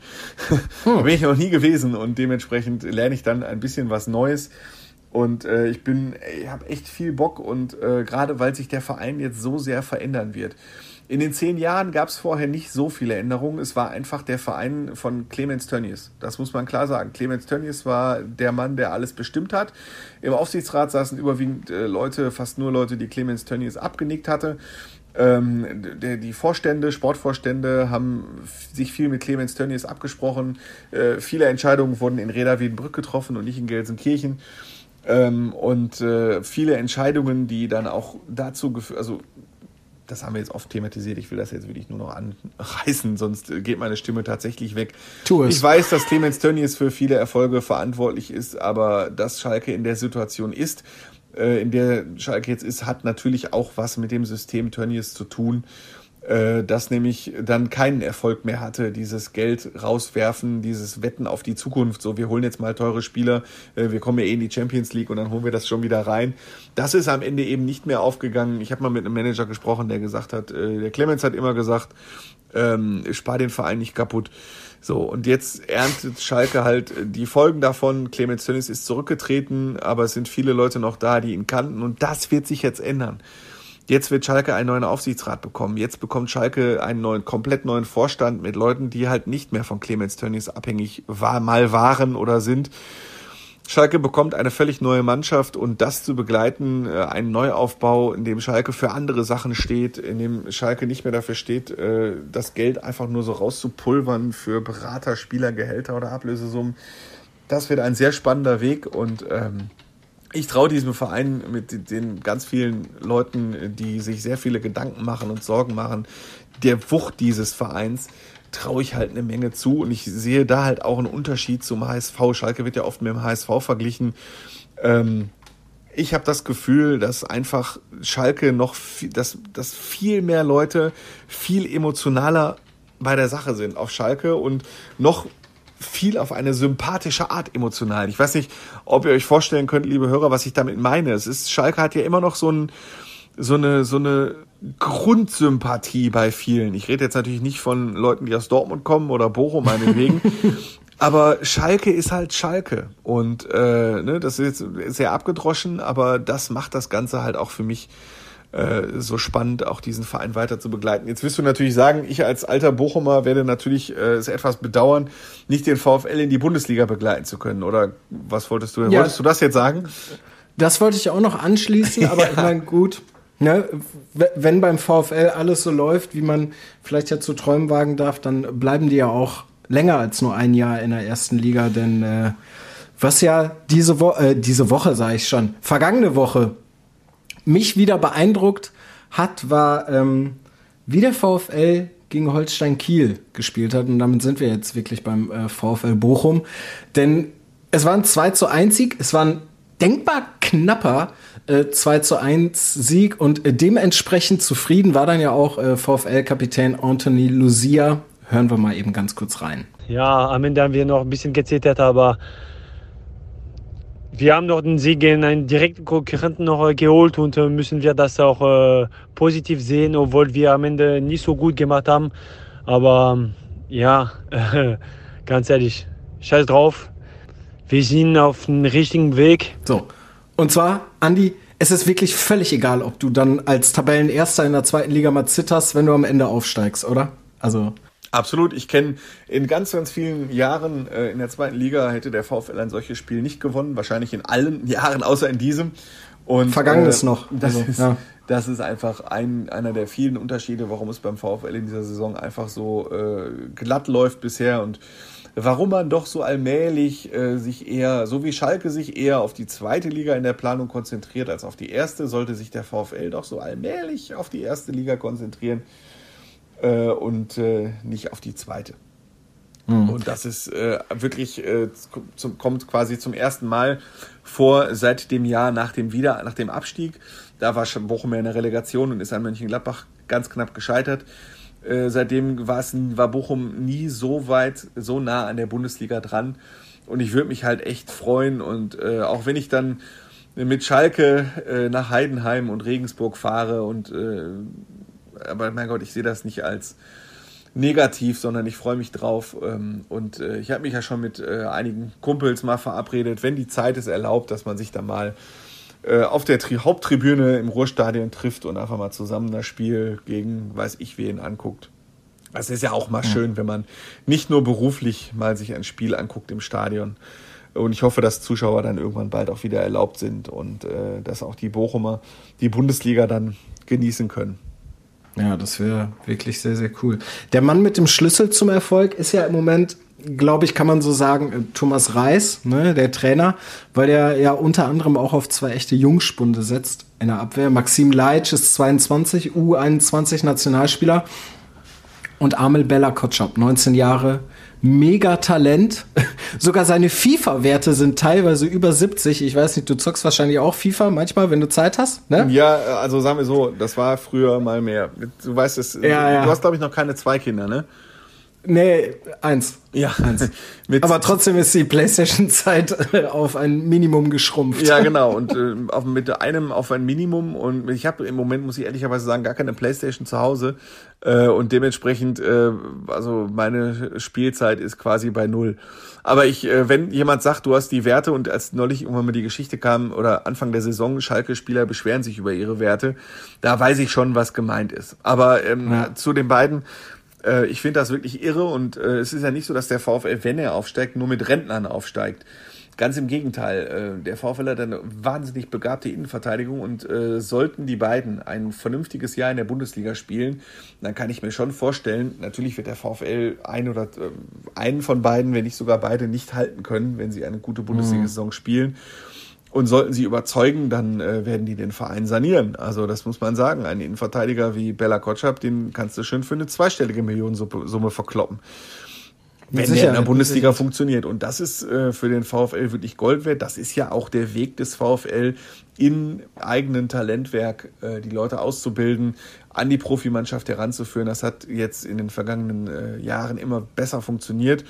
[laughs] Da bin ich noch nie gewesen und dementsprechend lerne ich dann ein bisschen was Neues. Und äh, ich bin, ich habe echt viel Bock und äh, gerade weil sich der Verein jetzt so sehr verändern wird. In den zehn Jahren gab es vorher nicht so viele Änderungen. Es war einfach der Verein von Clemens Tönnies. Das muss man klar sagen. Clemens Tönnies war der Mann, der alles bestimmt hat. Im Aufsichtsrat saßen überwiegend äh, Leute, fast nur Leute, die Clemens Tönnies abgenickt hatte. Ähm, die Vorstände, Sportvorstände haben sich viel mit Clemens Tönnies abgesprochen. Äh, viele Entscheidungen wurden in Reda Wiedenbrück getroffen und nicht in Gelsenkirchen. Ähm, und äh, viele Entscheidungen, die dann auch dazu geführt, also das haben wir jetzt oft thematisiert. Ich will das jetzt wirklich nur noch anreißen, sonst geht meine Stimme tatsächlich weg. Tu es. Ich weiß, dass Clemens Tönnies für viele Erfolge verantwortlich ist, aber dass Schalke in der Situation ist, äh, in der Schalke jetzt ist, hat natürlich auch was mit dem System Tönnies zu tun. Äh, das nämlich dann keinen Erfolg mehr hatte, dieses Geld rauswerfen, dieses Wetten auf die Zukunft, so wir holen jetzt mal teure Spieler, äh, wir kommen ja eh in die Champions League und dann holen wir das schon wieder rein. Das ist am Ende eben nicht mehr aufgegangen. Ich habe mal mit einem Manager gesprochen, der gesagt hat, äh, der Clemens hat immer gesagt, ähm, spar den Verein nicht kaputt. So, und jetzt erntet Schalke halt die Folgen davon. Clemens Tönnies ist zurückgetreten, aber es sind viele Leute noch da, die ihn kannten und das wird sich jetzt ändern. Jetzt wird Schalke einen neuen Aufsichtsrat bekommen. Jetzt bekommt Schalke einen neuen, komplett neuen Vorstand mit Leuten, die halt nicht mehr von Clemens Tönnies abhängig war, mal waren oder sind. Schalke bekommt eine völlig neue Mannschaft und das zu begleiten, äh, einen Neuaufbau, in dem Schalke für andere Sachen steht, in dem Schalke nicht mehr dafür steht, äh, das Geld einfach nur so rauszupulvern für Berater, Spieler, Gehälter oder Ablösesummen. Das wird ein sehr spannender Weg und ähm, ich traue diesem Verein mit den ganz vielen Leuten, die sich sehr viele Gedanken machen und Sorgen machen, der Wucht dieses Vereins traue ich halt eine Menge zu und ich sehe da halt auch einen Unterschied zum HSV. Schalke wird ja oft mit dem HSV verglichen. Ähm, ich habe das Gefühl, dass einfach Schalke noch, viel, dass, dass viel mehr Leute viel emotionaler bei der Sache sind auf Schalke und noch viel auf eine sympathische Art emotional. Ich weiß nicht, ob ihr euch vorstellen könnt, liebe Hörer, was ich damit meine. Es ist, Schalke hat ja immer noch so, ein, so eine, so eine Grundsympathie bei vielen. Ich rede jetzt natürlich nicht von Leuten, die aus Dortmund kommen oder Bochum meinetwegen. [laughs] aber Schalke ist halt Schalke. Und äh, ne, das ist jetzt sehr abgedroschen, aber das macht das Ganze halt auch für mich äh, so spannend, auch diesen Verein weiter zu begleiten. Jetzt wirst du natürlich sagen, ich als alter Bochumer werde natürlich äh, es etwas bedauern, nicht den VfL in die Bundesliga begleiten zu können. Oder was wolltest du? Ja, wolltest du das jetzt sagen? Das wollte ich auch noch anschließen, [laughs] aber ja. ich meine, gut. Ne, wenn beim VfL alles so läuft, wie man vielleicht ja zu träumen wagen darf, dann bleiben die ja auch länger als nur ein Jahr in der ersten Liga, denn äh, was ja diese, Wo äh, diese Woche, sage ich schon, vergangene Woche mich wieder beeindruckt hat, war, ähm, wie der VfL gegen Holstein Kiel gespielt hat. Und damit sind wir jetzt wirklich beim äh, VfL Bochum. Denn es war ein 2 zu 1 Sieg. Es war ein denkbar knapper äh, 2 zu 1 Sieg und äh, dementsprechend zufrieden war dann ja auch äh, VfL-Kapitän Anthony Lucia. Hören wir mal eben ganz kurz rein. Ja, am Ende haben wir noch ein bisschen gezittert, aber wir haben noch den Sieg gegen einen direkten Konkurrenten noch äh, geholt und äh, müssen wir das auch äh, positiv sehen, obwohl wir am Ende nicht so gut gemacht haben. Aber ja, äh, [laughs] ganz ehrlich, scheiß drauf. Wir sind auf dem richtigen Weg. So. Und zwar, Andi, es ist wirklich völlig egal, ob du dann als Tabellenerster in der zweiten Liga mal zitterst, wenn du am Ende aufsteigst, oder? Also. Absolut. Ich kenne in ganz, ganz vielen Jahren äh, in der zweiten Liga hätte der VfL ein solches Spiel nicht gewonnen. Wahrscheinlich in allen [laughs] Jahren, außer in diesem. Und, Vergangenes äh, noch. Das, also, ist, ja. das ist einfach ein, einer der vielen Unterschiede, warum es beim VfL in dieser Saison einfach so äh, glatt läuft bisher und warum man doch so allmählich äh, sich eher, so wie Schalke sich eher auf die zweite Liga in der Planung konzentriert als auf die erste, sollte sich der VfL doch so allmählich auf die erste Liga konzentrieren äh, und äh, nicht auf die zweite. Mhm. Und das ist äh, wirklich, äh, zum, kommt quasi zum ersten Mal vor seit dem Jahr nach dem Wieder, nach dem Abstieg. Da war schon Bochum in der Relegation und ist an Mönchengladbach ganz knapp gescheitert. Äh, seitdem war, es, war Bochum nie so weit, so nah an der Bundesliga dran. Und ich würde mich halt echt freuen. Und äh, auch wenn ich dann mit Schalke äh, nach Heidenheim und Regensburg fahre und äh, aber mein Gott, ich sehe das nicht als negativ, sondern ich freue mich drauf. Ähm, und äh, ich habe mich ja schon mit äh, einigen Kumpels mal verabredet, wenn die Zeit es erlaubt, dass man sich da mal äh, auf der Tri Haupttribüne im Ruhrstadion trifft und einfach mal zusammen das Spiel gegen weiß ich wen anguckt. Das ist ja auch mal schön, wenn man nicht nur beruflich mal sich ein Spiel anguckt im Stadion. Und ich hoffe, dass Zuschauer dann irgendwann bald auch wieder erlaubt sind und dass auch die Bochumer die Bundesliga dann genießen können. Ja, das wäre wirklich sehr, sehr cool. Der Mann mit dem Schlüssel zum Erfolg ist ja im Moment, glaube ich, kann man so sagen, äh, Thomas Reis, ne, der Trainer, weil er ja unter anderem auch auf zwei echte Jungspunde setzt in der Abwehr. Maxim Leitsch ist 22, U21 Nationalspieler und Amel Bella Kotschap, 19 Jahre, Megatalent. [laughs] Sogar seine FIFA-Werte sind teilweise über 70. Ich weiß nicht, du zockst wahrscheinlich auch FIFA manchmal, wenn du Zeit hast, ne? Ja, also sagen wir so, das war früher mal mehr. Du weißt es, Ja, ja. du hast glaube ich noch keine zwei Kinder, ne? Nee, eins. Ja, Aber trotzdem ist die PlayStation-Zeit äh, auf ein Minimum geschrumpft. Ja, genau. Und äh, auf, mit einem auf ein Minimum. Und ich habe im Moment, muss ich ehrlicherweise sagen, gar keine Playstation zu Hause. Äh, und dementsprechend, äh, also meine Spielzeit ist quasi bei null. Aber ich, äh, wenn jemand sagt, du hast die Werte und als neulich irgendwann mal die Geschichte kam oder Anfang der Saison, Schalke-Spieler beschweren sich über ihre Werte, da weiß ich schon, was gemeint ist. Aber ähm, Ja. zu den beiden, äh, ich finde das wirklich irre und äh, es ist ja nicht so, dass der VfL, wenn er aufsteigt, nur mit Rentnern aufsteigt. Ganz im Gegenteil, äh, der VfL hat eine wahnsinnig begabte Innenverteidigung und äh, sollten die beiden ein vernünftiges Jahr in der Bundesliga spielen, dann kann ich mir schon vorstellen, natürlich wird der VfL ein oder äh, einen von beiden, wenn nicht sogar beide, nicht halten können, wenn sie eine gute Bundesliga-Saison spielen. Und sollten sie überzeugen, dann äh, werden die den Verein sanieren. Also das muss man sagen. Ein Innenverteidiger wie Bella Kotschap, den kannst du schön für eine zweistellige Millionensumme verkloppen. Wenn der in der Bundesliga funktioniert. Und das ist äh, für den VfL wirklich Gold wert. Das ist ja auch der Weg des VfL, in eigenen Talentwerk äh, die Leute auszubilden, an die Profimannschaft heranzuführen. Das hat jetzt in den vergangenen äh, Jahren immer besser funktioniert.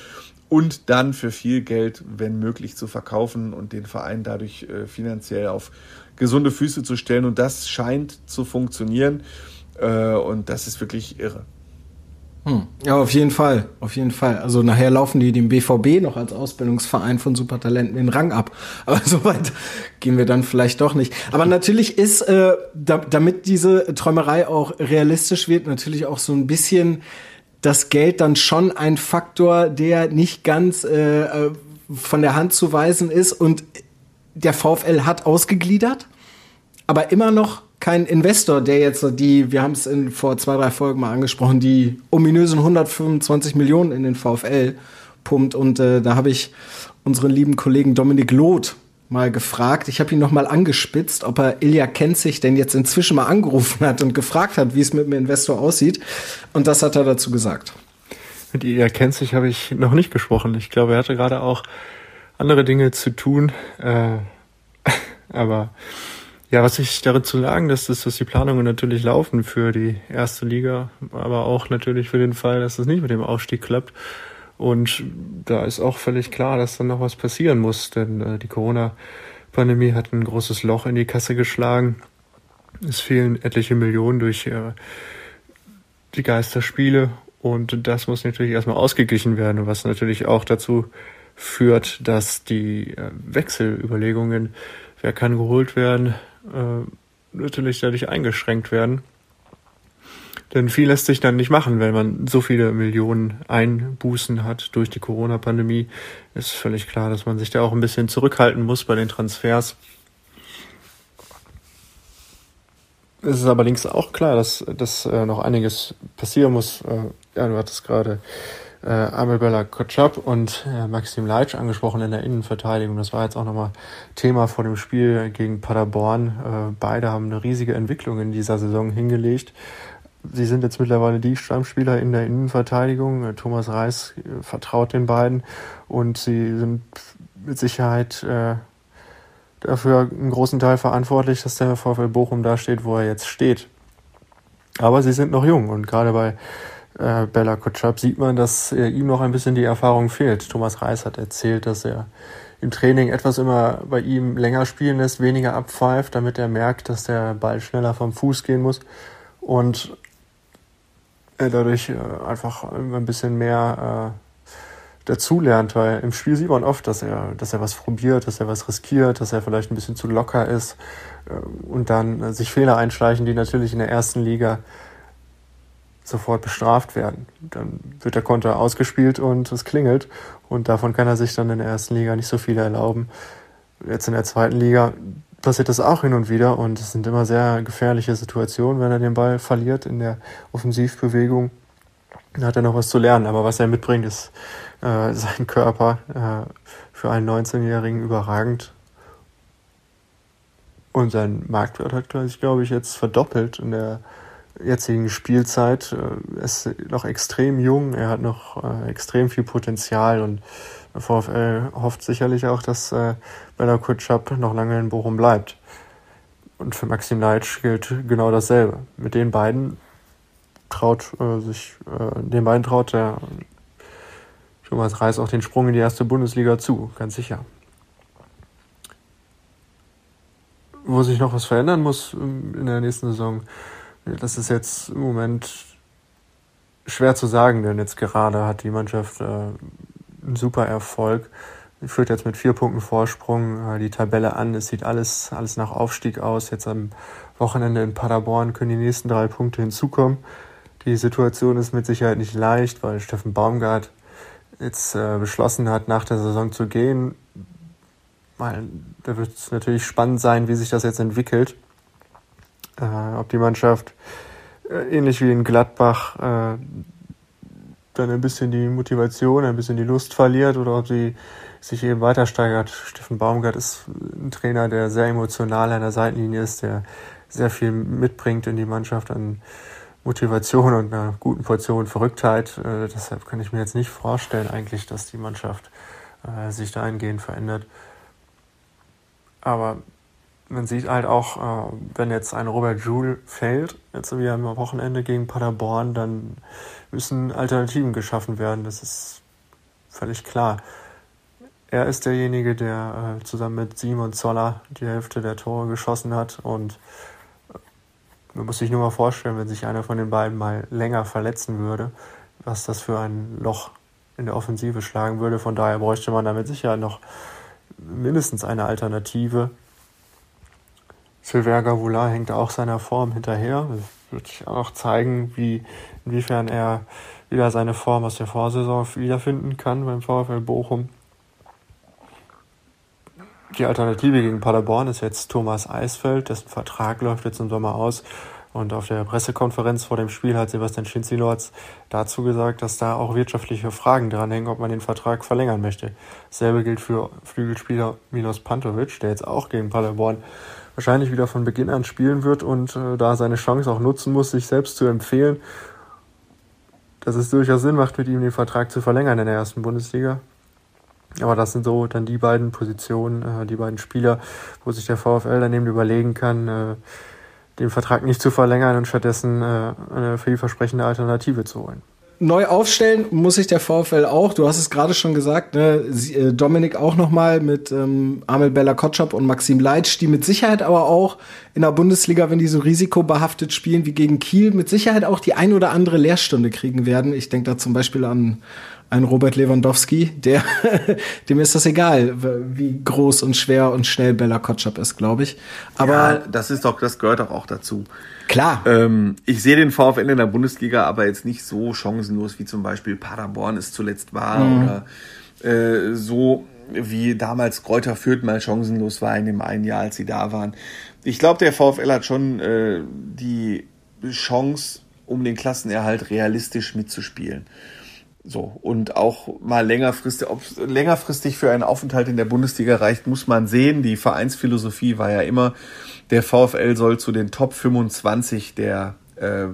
Und dann für viel Geld, wenn möglich, zu verkaufen und den Verein dadurch äh, finanziell auf gesunde Füße zu stellen. Und das scheint zu funktionieren. Äh, und das ist wirklich irre. Ja, auf jeden Fall, auf jeden Fall. Also nachher laufen die dem BVB noch als Ausbildungsverein von Supertalenten den Rang ab. [laughs] Aber so weit gehen wir dann vielleicht doch nicht. Aber natürlich ist, äh, da, damit diese Träumerei auch realistisch wird, natürlich auch so ein bisschen das Geld dann schon ein Faktor, der nicht ganz äh, äh, von der Hand zu weisen ist. Und der VfL hat ausgegliedert aber immer noch kein Investor, der jetzt die, wir haben es in vor zwei, drei Folgen mal angesprochen, die ominösen 125 Millionen in den VfL pumpt. Und äh, da habe ich unseren lieben Kollegen Dominik Loth mal gefragt. Ich habe ihn noch mal angespitzt, ob er Ilja Kenzig denn jetzt inzwischen mal angerufen hat und gefragt hat, wie es mit dem Investor aussieht. Und das hat er dazu gesagt. Mit Ilja Kenzig habe ich noch nicht gesprochen. Ich glaube, er hatte gerade auch andere Dinge zu tun. Äh, [laughs] aber ja, was ich darin zu sagen, ist, ist, dass die Planungen natürlich laufen für die erste Liga, aber auch natürlich für den Fall, dass es nicht mit dem Aufstieg klappt. Und da ist auch völlig klar, dass dann noch was passieren muss, denn äh, die Corona-Pandemie hat ein großes Loch in die Kasse geschlagen. Es fehlen etliche Millionen durch äh, die Geisterspiele und das muss natürlich erstmal ausgeglichen werden, was natürlich auch dazu führt, dass die äh, Wechselüberlegungen, wer kann geholt werden, äh, natürlich dadurch eingeschränkt werden. Denn viel lässt sich dann nicht machen, wenn man so viele Millionen Einbußen hat durch die Corona-Pandemie. Ist völlig klar, dass man sich da auch ein bisschen zurückhalten muss bei den Transfers. Es ist aber links auch klar, dass, dass äh, noch einiges passieren muss. Äh, ja, du hattest gerade äh, Amel Kotschap und äh, Maxim Leitsch angesprochen in der Innenverteidigung. Das war jetzt auch nochmal Thema vor dem Spiel gegen Paderborn. Äh, beide haben eine riesige Entwicklung in dieser Saison hingelegt. Sie sind jetzt mittlerweile die Stammspieler in der Innenverteidigung. Äh, Thomas Reis äh, vertraut den beiden und sie sind mit Sicherheit äh, dafür einen großen Teil verantwortlich, dass der VfL Bochum da steht, wo er jetzt steht. Aber sie sind noch jung und gerade bei äh, Bella Kotschap sieht man, dass äh, ihm noch ein bisschen die Erfahrung fehlt. Thomas Reis hat erzählt, dass er im Training etwas immer bei ihm länger spielen lässt, weniger abpfeift, damit er merkt, dass der Ball schneller vom Fuß gehen muss und dadurch äh, einfach ein bisschen mehr äh, dazulernt, weil im Spiel sieht man oft, dass er, dass er was probiert, dass er was riskiert, dass er vielleicht ein bisschen zu locker ist äh, und dann äh, sich Fehler einschleichen, die natürlich in der ersten Liga sofort bestraft werden. Dann wird der Konter ausgespielt und es klingelt und davon kann er sich dann in der ersten Liga nicht so viel erlauben. Jetzt in der zweiten Liga passiert das auch hin und wieder und es sind immer sehr gefährliche Situationen, wenn er den Ball verliert in der Offensivbewegung. Da hat er noch was zu lernen, aber was er mitbringt, ist äh, [laughs] sein Körper äh, für einen 19-Jährigen überragend. Und sein Marktwert hat sich, glaube ich, jetzt verdoppelt in der, jetzigen Spielzeit. Er ist noch extrem jung, er hat noch extrem viel Potenzial und der VfL hofft sicherlich auch, dass Bella Kutschap noch lange in Bochum bleibt. Und für Maxim Leitsch gilt genau dasselbe. Mit den beiden traut äh, sich, äh, den beiden traut der Thomas Reis auch den Sprung in die erste Bundesliga zu, ganz sicher. Wo sich noch was verändern muss ähm, in der nächsten Saison, das ist jetzt im Moment schwer zu sagen, denn jetzt gerade hat die Mannschaft äh, einen super Erfolg führt jetzt mit vier Punkten Vorsprung äh, die Tabelle an. Es sieht alles, alles nach Aufstieg aus. Jetzt am Wochenende in Paderborn können die nächsten drei Punkte hinzukommen. Die Situation ist mit Sicherheit nicht leicht, weil Steffen Baumgart jetzt äh, beschlossen hat, nach der Saison zu gehen. Weil, da wird es natürlich spannend sein, wie sich das jetzt entwickelt. Äh, ob die Mannschaft äh, ähnlich wie in Gladbach äh, dann ein bisschen die Motivation, ein bisschen die Lust verliert oder ob sie sich eben weiter steigert. Steffen Baumgart ist ein Trainer, der sehr emotional an der Seitenlinie ist, der sehr viel mitbringt in die Mannschaft an Motivation und einer guten Portion Verrücktheit. Äh, deshalb kann ich mir jetzt nicht vorstellen, eigentlich, dass die Mannschaft äh, sich dahingehend verändert. Aber man sieht halt auch, äh, wenn jetzt ein Robert Joule fällt, jetzt wie am Wochenende gegen Paderborn, dann müssen Alternativen geschaffen werden. Das ist völlig klar. Er ist derjenige, der äh, zusammen mit Simon Zoller die Hälfte der Tore geschossen hat. Und äh, man muss sich nur mal vorstellen, wenn sich einer von den beiden mal länger verletzen würde, was das für ein Loch in der Offensive schlagen würde. Von daher bräuchte man damit sicher noch mindestens eine Alternative. Sylvain Gavoula hängt auch seiner Form hinterher. Das wird sich auch zeigen, wie, inwiefern er wieder seine Form aus der Vorsaison wiederfinden kann beim VfL Bochum. Die Alternative gegen Paderborn ist jetzt Thomas Eisfeld, dessen Vertrag läuft jetzt im Sommer aus. Und auf der Pressekonferenz vor dem Spiel hat Sebastian Schinzilorz dazu gesagt, dass da auch wirtschaftliche Fragen dranhängen, ob man den Vertrag verlängern möchte. Dasselbe gilt für Flügelspieler Milos Pantovic, der jetzt auch gegen Paderborn wahrscheinlich wieder von Beginn an spielen wird und äh, da seine Chance auch nutzen muss, sich selbst zu empfehlen, dass es durchaus Sinn macht, mit ihm den Vertrag zu verlängern in der ersten Bundesliga. Aber das sind so dann die beiden Positionen, äh, die beiden Spieler, wo sich der VfL dann eben überlegen kann, äh, den Vertrag nicht zu verlängern und stattdessen äh, eine vielversprechende Alternative zu holen. Neu aufstellen muss sich der VfL auch. Du hast es gerade schon gesagt, ne? Äh, Dominik auch nochmal mit ähm, Amel Bella Kotschap und Maxim Leitsch, die mit Sicherheit aber auch in der Bundesliga, wenn die so risikobehaftet spielen wie gegen Kiel, mit Sicherheit auch die ein oder andere Lehrstunde kriegen werden. Ich denke da zum Beispiel an ein Robert Lewandowski, der, [laughs] dem ist das egal, wie groß und schwer und schnell Bella Kotschap ist, glaube ich. Aber ja, das ist doch, das gehört doch auch dazu. Klar. Ähm, ich sehe den VfL in der Bundesliga aber jetzt nicht so chancenlos, wie zum Beispiel Paderborn es zuletzt war mhm. oder äh, so wie damals Kräuter Fürth mal chancenlos war in dem einen Jahr, als sie da waren. Ich glaube, der VfL hat schon äh, die Chance, um den Klassenerhalt realistisch mitzuspielen. So, und auch mal längerfristig, ob längerfristig für einen Aufenthalt in der Bundesliga reicht, muss man sehen. Die Vereinsphilosophie war ja immer, der VfL soll zu den Top 25 der äh,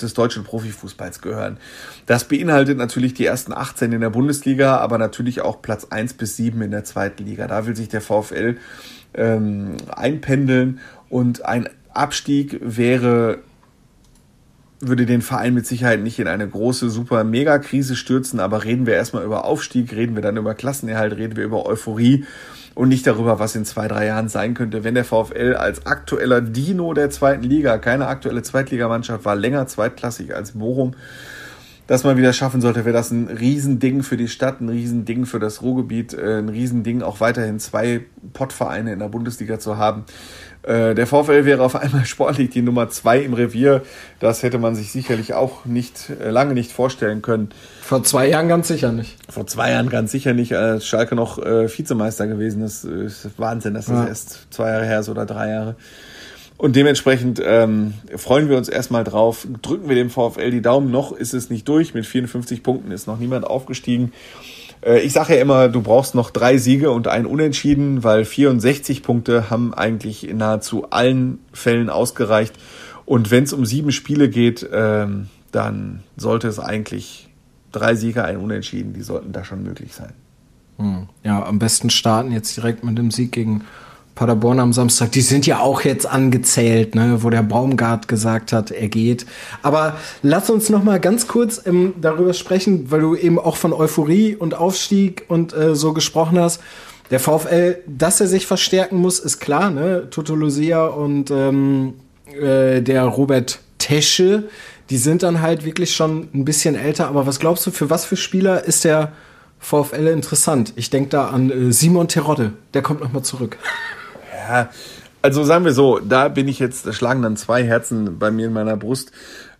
des deutschen Profifußballs gehören. Das beinhaltet natürlich die ersten 18 in der Bundesliga, aber natürlich auch Platz 1 bis 7 in der zweiten Liga. Da will sich der VfL ähm, einpendeln und ein Abstieg wäre würde den Verein mit Sicherheit nicht in eine große, super Mega-Krise stürzen, aber reden wir erstmal über Aufstieg, reden wir dann über Klassenerhalt, reden wir über Euphorie und nicht darüber, was in zwei, drei Jahren sein könnte, wenn der VfL als aktueller Dino der zweiten Liga, keine aktuelle Zweitligamannschaft, war länger zweitklassig als Bochum, das mal wieder schaffen sollte, wäre das ein Riesending für die Stadt, ein Riesending für das Ruhrgebiet, äh, ein Riesending auch weiterhin zwei Pottvereine in der Bundesliga zu haben. Äh, der VfL wäre auf einmal [laughs] sportlich die Nummer zwei im Revier. Das hätte man sich sicherlich auch nicht äh, lange nicht vorstellen können. Vor zwei Jahren ganz sicher nicht. Vor zwei Jahren ganz sicher nicht, als Schalke noch äh, Vizemeister gewesen ist. ist Wahnsinn, dass das ja. erst zwei Jahre her ist oder drei Jahre. Und dementsprechend ähm, freuen wir uns erstmal drauf. Drücken wir dem VfL die Daumen. Noch ist es nicht durch. Mit 54 Punkten ist noch niemand aufgestiegen. Äh, ich sage ja immer, du brauchst noch drei Siege und ein Unentschieden, weil 64 Punkte haben eigentlich in nahezu allen Fällen ausgereicht, Und wenn es um sieben Spiele geht, ähm, dann sollte es eigentlich drei Sieger, ein Unentschieden, die sollten da schon möglich sein. Hm. Ja, am besten starten jetzt direkt mit dem Sieg gegen Paderborn am Samstag. Die sind ja auch jetzt angezählt, ne, wo der Baumgart gesagt hat, er geht. Aber lass uns noch mal ganz kurz ähm, darüber sprechen, weil du eben auch von Euphorie und Aufstieg und äh, so gesprochen hast. Der VfL, dass er sich verstärken muss, ist klar. Ne? Toto Lucia und ähm, äh, der Robert Tesche, die sind dann halt wirklich schon ein bisschen älter. Aber was glaubst du, für was für Spieler ist der VfL interessant? Ich denke da an äh, Simon Terodde. Der kommt noch mal zurück. Ja, also sagen wir so, da bin ich jetzt, da schlagen dann zwei Herzen bei mir in meiner Brust.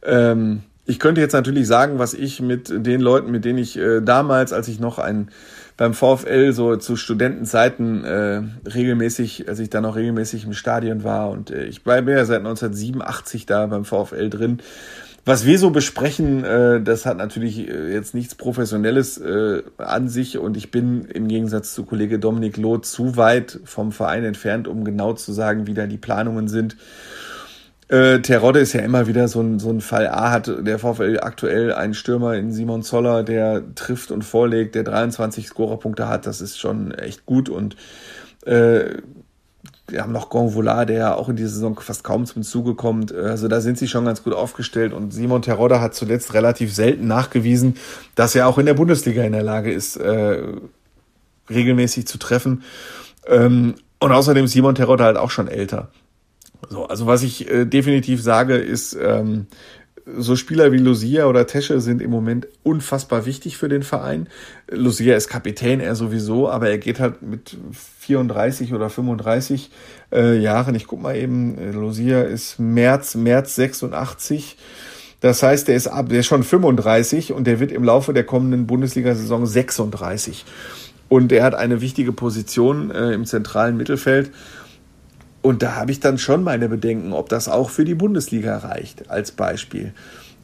Ähm, ich könnte jetzt natürlich sagen, was ich mit den Leuten, mit denen ich äh, damals, als ich noch ein beim VfL so zu Studentenzeiten äh, regelmäßig, als ich dann noch regelmäßig im Stadion war und äh, ich bleibe ja seit 1987 da beim VfL drin. Was wir so besprechen, äh, das hat natürlich äh, jetzt nichts Professionelles äh, an sich und ich bin im Gegensatz zu Kollege Dominik Loth zu weit vom Verein entfernt, um genau zu sagen, wie da die Planungen sind. Terodde ist ja immer wieder so ein, so ein Fall. A hat der VfL aktuell einen Stürmer in Simon Zoller, der trifft und vorlegt, der 23 Scorerpunkte hat. Das ist schon echt gut und äh, wir haben noch Gonvola, der ja auch in dieser Saison fast kaum zum Zuge kommt. Also da sind sie schon ganz gut aufgestellt. Und Simon Terodda hat zuletzt relativ selten nachgewiesen, dass er auch in der Bundesliga in der Lage ist, äh, regelmäßig zu treffen. Ähm, und außerdem Simon Terodda halt auch schon älter. So, also was ich äh, definitiv sage, ist, ähm, so Spieler wie Lucia oder Tesche sind im Moment unfassbar wichtig für den Verein. Lucia ist Kapitän, er sowieso, aber er geht halt mit 34 oder 35 äh, Jahren. Ich guck mal eben, äh, Lucia ist März, März 86. Das heißt, der ist ab, der ist schon 35 und der wird im Laufe der kommenden Bundesliga-Saison 36. Und er hat eine wichtige Position äh, im zentralen Mittelfeld. Und da habe ich dann schon meine Bedenken, ob das auch für die Bundesliga reicht, als Beispiel.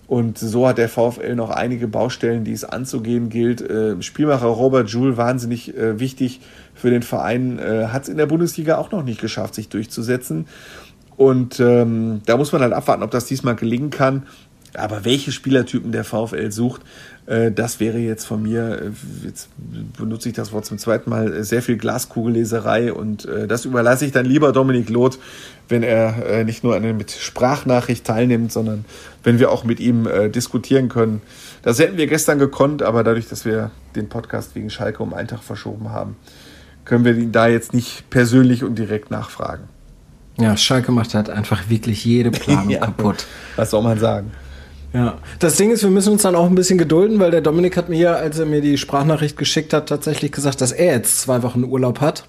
Und so hat der VfL noch einige Baustellen, die es anzugehen gilt. Äh, Spielmacher Robert Joule, wahnsinnig äh, wichtig für den Verein, äh, hat es in der Bundesliga auch noch nicht geschafft, sich durchzusetzen. Und ähm, da muss man halt abwarten, ob das diesmal gelingen kann. Aber welche Spielertypen der VfL sucht, das wäre jetzt von mir, äh, jetzt benutze ich das Wort zum zweiten Mal, äh, sehr viel Glaskugelleserei und das überlasse ich dann lieber Dominik Loth, wenn er nicht nur mit Sprachnachricht teilnimmt, sondern wenn wir auch mit ihm diskutieren können. Das hätten wir gestern gekonnt, aber dadurch, dass wir den Podcast wegen Schalke um einen Tag verschoben haben, können wir ihn da jetzt nicht persönlich und direkt nachfragen. Ja, Schalke macht halt einfach wirklich jede [laughs] Planung ja, kaputt. Was soll man sagen? Ja, das Ding ist, wir müssen uns dann auch ein bisschen gedulden, weil der Dominik hat mir, als er mir die Sprachnachricht geschickt hat, tatsächlich gesagt, dass er jetzt zwei Wochen Urlaub hat.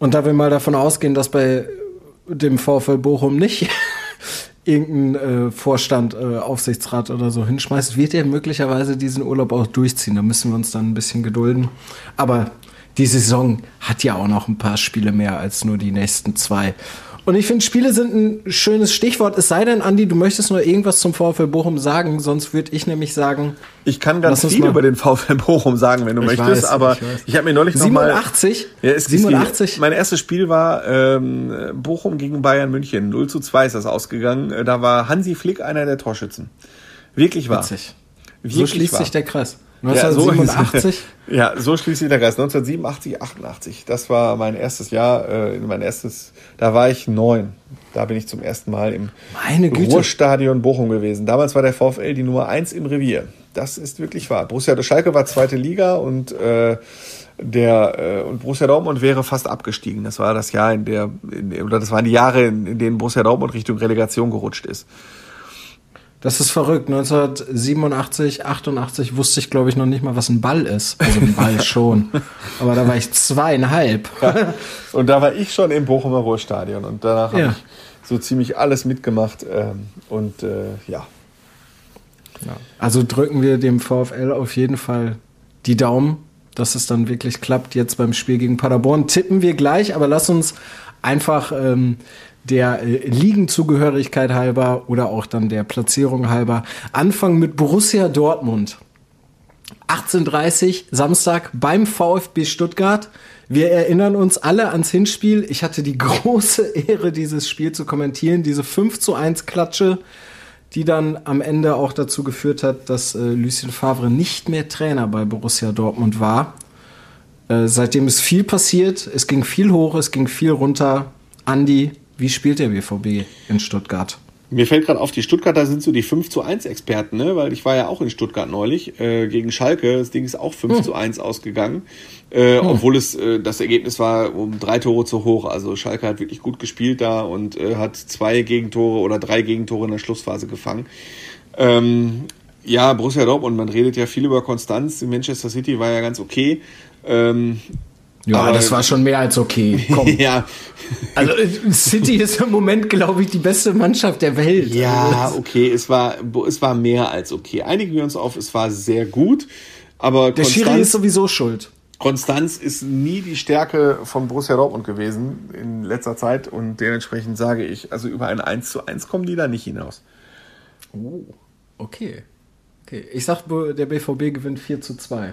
Und da wir mal davon ausgehen, dass bei dem VfL Bochum nicht [laughs] irgendein äh, Vorstand, äh, Aufsichtsrat oder so hinschmeißt, wird er möglicherweise diesen Urlaub auch durchziehen. Da müssen wir uns dann ein bisschen gedulden. Aber die Saison hat ja auch noch ein paar Spiele mehr als nur die nächsten zwei. Und ich finde, Spiele sind ein schönes Stichwort. Es sei denn, Andi, du möchtest nur irgendwas zum VfL Bochum sagen, sonst würde ich nämlich sagen. Ich kann ganz viel über den VfL Bochum sagen, wenn du möchtest, weiß, aber ich, ich habe mir neulich 87? noch mal. Ja, es 87? Mein erstes Spiel war ähm, Bochum gegen Bayern München. 0 zu 2 ist das ausgegangen. Äh, da war Hansi Flick einer der Torschützen. Wirklich wahr. Witzig. Wirklich so schließt wahr. sich der Kreis. 1987? Ja, so, [laughs] ja, so schließt sich der Kreis. 1987, 88. Das war mein erstes Jahr, äh, mein erstes, da war ich neun. Da bin ich zum ersten Mal im Ruhrstadion Bochum gewesen. Damals war der VfL die Nummer eins im Revier. Das ist wirklich wahr. Borussia Schalke war zweite Liga und äh, der äh, und Borussia Dortmund wäre fast abgestiegen. Das war das Jahr, in der, in, oder das waren die Jahre, in, in denen Borussia Dortmund Richtung Relegation gerutscht ist. Das ist verrückt. 1987, 88 wusste ich, glaube ich, noch nicht mal, was ein Ball ist. Also ein Ball [laughs] schon. Aber da war ich zweieinhalb. Ja. Und da war ich schon im Bochumer Ruhrstadion. Und danach ja. habe ich so ziemlich alles mitgemacht. Ähm, und äh, ja. ja. Also drücken wir dem VfL auf jeden Fall die Daumen, dass es dann wirklich klappt jetzt beim Spiel gegen Paderborn. Tippen wir gleich, aber lass uns einfach ähm, der äh, Ligenzugehörigkeit halber oder auch dann der Platzierung halber anfangen mit Borussia Dortmund. 18.30 Samstag beim VfB Stuttgart. Wir erinnern uns alle ans Hinspiel. Ich hatte die [laughs] große Ehre, dieses Spiel zu kommentieren. Diese 5 zu 1 Klatsche, die dann am Ende auch dazu geführt hat, dass äh, Lucien Favre nicht mehr Trainer bei Borussia Dortmund war. Äh, seitdem ist viel passiert. Es ging viel hoch, es ging viel runter. Andi, wie spielt der BVB in Stuttgart? Mir fällt gerade auf, die Stuttgarter sind so die 5 zu 1 Experten, ne? weil ich war ja auch in Stuttgart neulich äh, gegen Schalke. Das Ding ist auch 5 hm. zu 1 ausgegangen, äh, hm. obwohl es äh, das Ergebnis war um drei Tore zu hoch. Also Schalke hat wirklich gut gespielt da und äh, hat zwei Gegentore oder drei Gegentore in der Schlussphase gefangen. Ähm, ja, Borussia Dortmund, man redet ja viel über Konstanz. Manchester City war ja ganz okay. Ähm, ja, aber das war schon mehr als okay. Komm. [laughs] ja. Also City ist im Moment, glaube ich, die beste Mannschaft der Welt. Ja, also, okay, es war, es war mehr als okay. Einigen wir uns auf, es war sehr gut. Aber der Konstanz, Schiri ist sowieso schuld. Konstanz ist nie die Stärke von Borussia Dortmund gewesen in letzter Zeit und dementsprechend sage ich, also über ein 1 zu 1 kommen die da nicht hinaus. Oh, okay. Okay, ich sag, der BVB gewinnt 4 zu 2.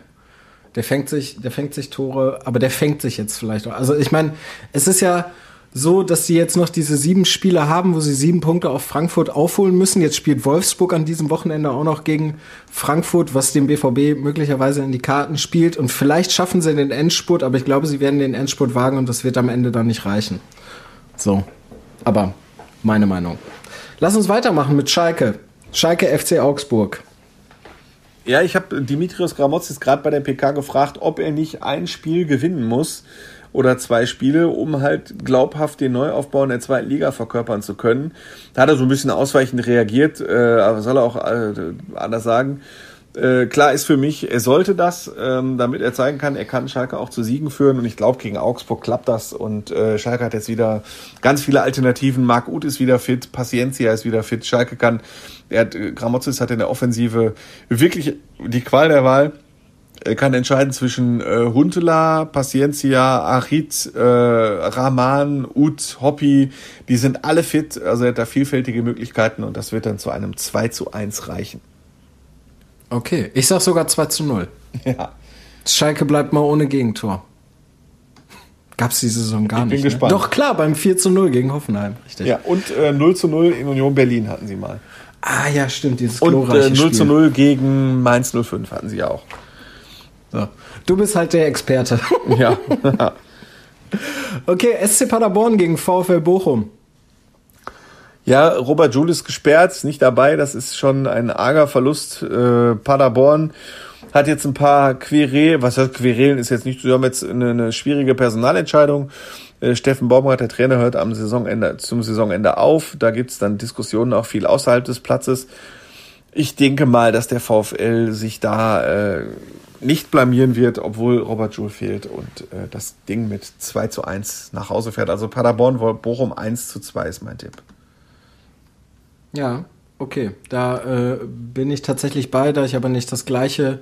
Der fängt sich, der fängt sich Tore, aber der fängt sich jetzt vielleicht auch. Also ich meine, es ist ja so, dass sie jetzt noch diese sieben Spiele haben, wo sie sieben Punkte auf Frankfurt aufholen müssen. Jetzt spielt Wolfsburg an diesem Wochenende auch noch gegen Frankfurt, was dem BVB möglicherweise in die Karten spielt. Und vielleicht schaffen sie den Endspurt, aber ich glaube, sie werden den Endspurt wagen und das wird am Ende dann nicht reichen. So. Aber meine Meinung. Lass uns weitermachen mit Schalke. Schalke FC Augsburg. Ja, ich habe Dimitrios Gramotzis gerade bei der PK gefragt, ob er nicht ein Spiel gewinnen muss oder zwei Spiele, um halt glaubhaft den Neuaufbau in der zweiten Liga verkörpern zu können. Da hat er so ein bisschen ausweichend reagiert, äh, aber soll er auch äh, anders sagen. Äh, klar ist für mich, er sollte das, ähm, damit er zeigen kann, er kann Schalke auch zu Siegen führen. Und ich glaube, gegen Augsburg klappt das. Und äh, Schalke hat jetzt wieder ganz viele Alternativen. Marc Uth ist wieder fit, Paciencia ist wieder fit. Schalke kann, er hat, äh, Gramozis hat in der Offensive wirklich die Qual der Wahl. Er kann entscheiden zwischen äh, Huntela, Paciencia, Achit, äh, Rahman, Ut, Hoppi. Die sind alle fit. Also er hat da vielfältige Möglichkeiten und das wird dann zu einem 2 zu 1 reichen. Okay, ich sag sogar 2 zu 0. Ja. Schalke bleibt mal ohne Gegentor. Gab es die Saison gar ich bin nicht. Ne? Gespannt. Doch klar, beim 4 zu 0 gegen Hoffenheim. Richtig. Ja, und äh, 0 zu 0 in Union Berlin hatten sie mal. Ah ja, stimmt, dieses Und äh, 0 Spiel. zu 0 gegen Mainz 05 hatten sie auch. So. Du bist halt der Experte. Ja. [laughs] okay, SC Paderborn gegen VfL Bochum. Ja, Robert Jules gesperrt, nicht dabei. Das ist schon ein arger Verlust. Äh, Paderborn hat jetzt ein paar Querelen, was heißt Querelen ist jetzt nicht, wir haben jetzt eine, eine schwierige Personalentscheidung. Äh, Steffen Baumgart, der Trainer, hört am Saisonende, zum Saisonende auf. Da gibt's dann Diskussionen auch viel außerhalb des Platzes. Ich denke mal, dass der VfL sich da äh, nicht blamieren wird, obwohl Robert Joule fehlt und äh, das Ding mit 2 zu 1 nach Hause fährt. Also Paderborn, Bochum 1 zu 2 ist mein Tipp. Ja, okay. Da äh, bin ich tatsächlich bei, da ich aber nicht das gleiche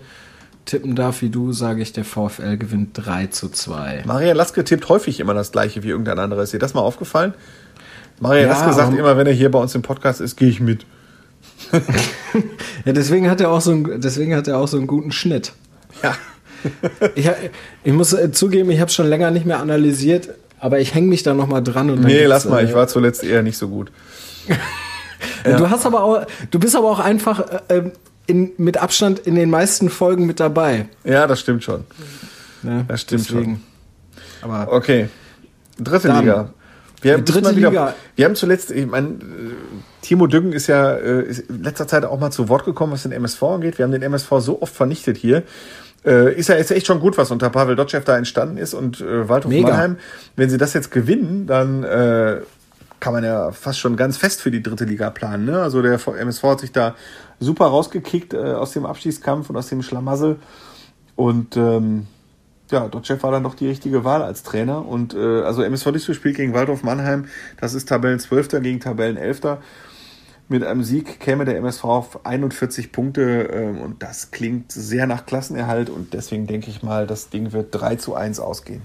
tippen darf wie du, sage ich, der VfL gewinnt 3 zu 2. Maria Laske tippt häufig immer das gleiche wie irgendein anderer. Ist dir das mal aufgefallen? Maria ja, Laske sagt immer, wenn er hier bei uns im Podcast ist, gehe ich mit. [laughs] ja, deswegen hat er auch so einen, deswegen hat er auch so einen guten Schnitt. Ja. ich, ich muss äh, zugeben, ich habe schon länger nicht mehr analysiert, aber ich hänge mich da noch mal dran. Und nee, lass mal, ich äh, war zuletzt eher nicht so gut. [laughs] Ja. Du hast aber auch, du bist aber auch einfach äh, ähm, in, mit Abstand in den meisten Folgen mit dabei. Ja, das stimmt schon. Ja, das stimmt deswegen. schon. Aber okay. Dritte dann, Liga. Wir haben, dritte wieder, Liga. wir haben zuletzt, ich meine, Timo Düggen ist ja äh, ist in letzter Zeit auch mal zu Wort gekommen, was den MSV angeht. Wir haben den MSV so oft vernichtet hier. Äh, ist ja jetzt echt schon gut, was unter Pavel Dotschew da entstanden ist und äh, Waldhof Mega. Mannheim. Wenn sie das jetzt gewinnen, dann äh, kann man ja fast schon ganz fest für die dritte Liga planen. Ne? Also der MSV hat sich da super rausgekickt äh, aus dem Abschießkampf und aus dem Schlamassel. Und ähm, ja, Dotchev war dann doch die richtige Wahl als Trainer. Und äh, also MSV Duisburg spielt gegen Waldorf Mannheim. Das ist Tabellen 12. gegen Tabellen 11. Mit einem Sieg käme der MSV auf 41 Punkte äh, und das klingt sehr nach Klassenerhalt und deswegen denke ich mal, das Ding wird 3 zu 1 ausgehen.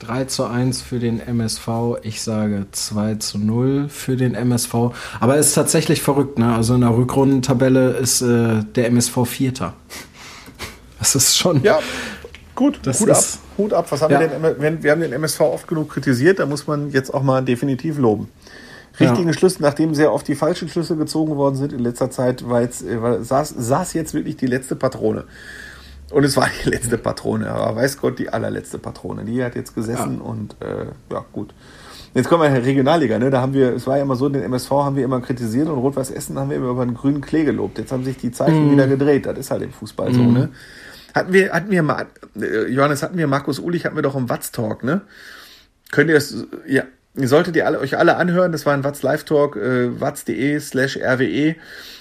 3 zu 1 für den MSV. Ich sage 2 zu 0 für den MSV. Aber es ist tatsächlich verrückt, ne? Also in der Rückrundentabelle ist äh, der MSV Vierter. Das ist schon. Ja, gut. Das Hut ab. ist- Hut ab. Was haben Ja. wir denn? Wir, haben den MSV oft genug kritisiert, da muss man jetzt auch mal definitiv loben. Richtigen Ja. Schlüsse, nachdem sehr oft die falschen Schlüsse gezogen worden sind in letzter Zeit, jetzt, äh, saß, saß jetzt wirklich die letzte Patrone. Und es war die letzte Patrone, aber weiß Gott, die allerletzte Patrone. Die hat jetzt gesessen und äh, ja, gut. Jetzt kommen wir in die Regionalliga, ne? Da haben wir, es war ja immer so, den MSV haben wir immer kritisiert und Rot-Weiß Essen haben wir immer über den grünen Klee gelobt. Jetzt haben sich die Zeichen wieder gedreht. Das ist halt im Fußball so, ne? Hatten wir, hatten wir mal, äh, Johannes, hatten wir Markus Ulich, hatten wir doch im Watz Talk, ne? Könnt ihr es, ja, ihr solltet ihr alle, euch alle anhören, das war ein Watz Live Talk, äh, watz.de slash rwe.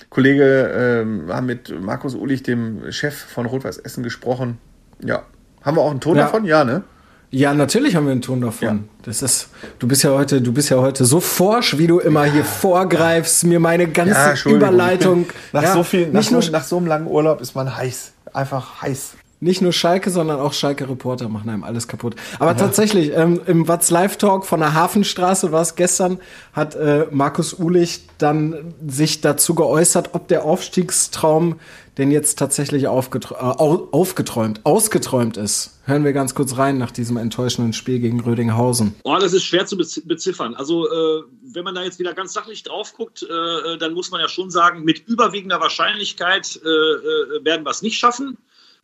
Kollege ähm, haben mit Markus Ulich, dem Chef von Rot-Weiß Essen, gesprochen. Ja. Haben wir auch einen Ton Ja. davon? Ja, ne? Ja, natürlich haben wir einen Ton davon. Ja. Das ist, du bist ja heute, du bist ja heute so forsch, wie du immer hier vorgreifst, mir meine ganze. Überleitung. Nach ja, so viel, nach nicht, so, nur, nach so einem langen Urlaub ist man heiß. Einfach heiß. Nicht nur Schalke, sondern auch Schalke Reporter machen einem alles kaputt. Aber tatsächlich, ähm, im Watz Live Talk von der Hafenstraße war es gestern, hat äh, Markus Ulich dann sich dazu geäußert, ob der Aufstiegstraum denn jetzt tatsächlich aufgetr äh, au- aufgeträumt, ausgeträumt ist. Hören wir ganz kurz rein nach diesem enttäuschenden Spiel gegen Rödinghausen. Oh, das ist schwer zu bez- beziffern. Also, äh, wenn man da jetzt wieder ganz sachlich drauf guckt, äh, dann muss man ja schon sagen, mit überwiegender Wahrscheinlichkeit äh, äh, werden wir es nicht schaffen.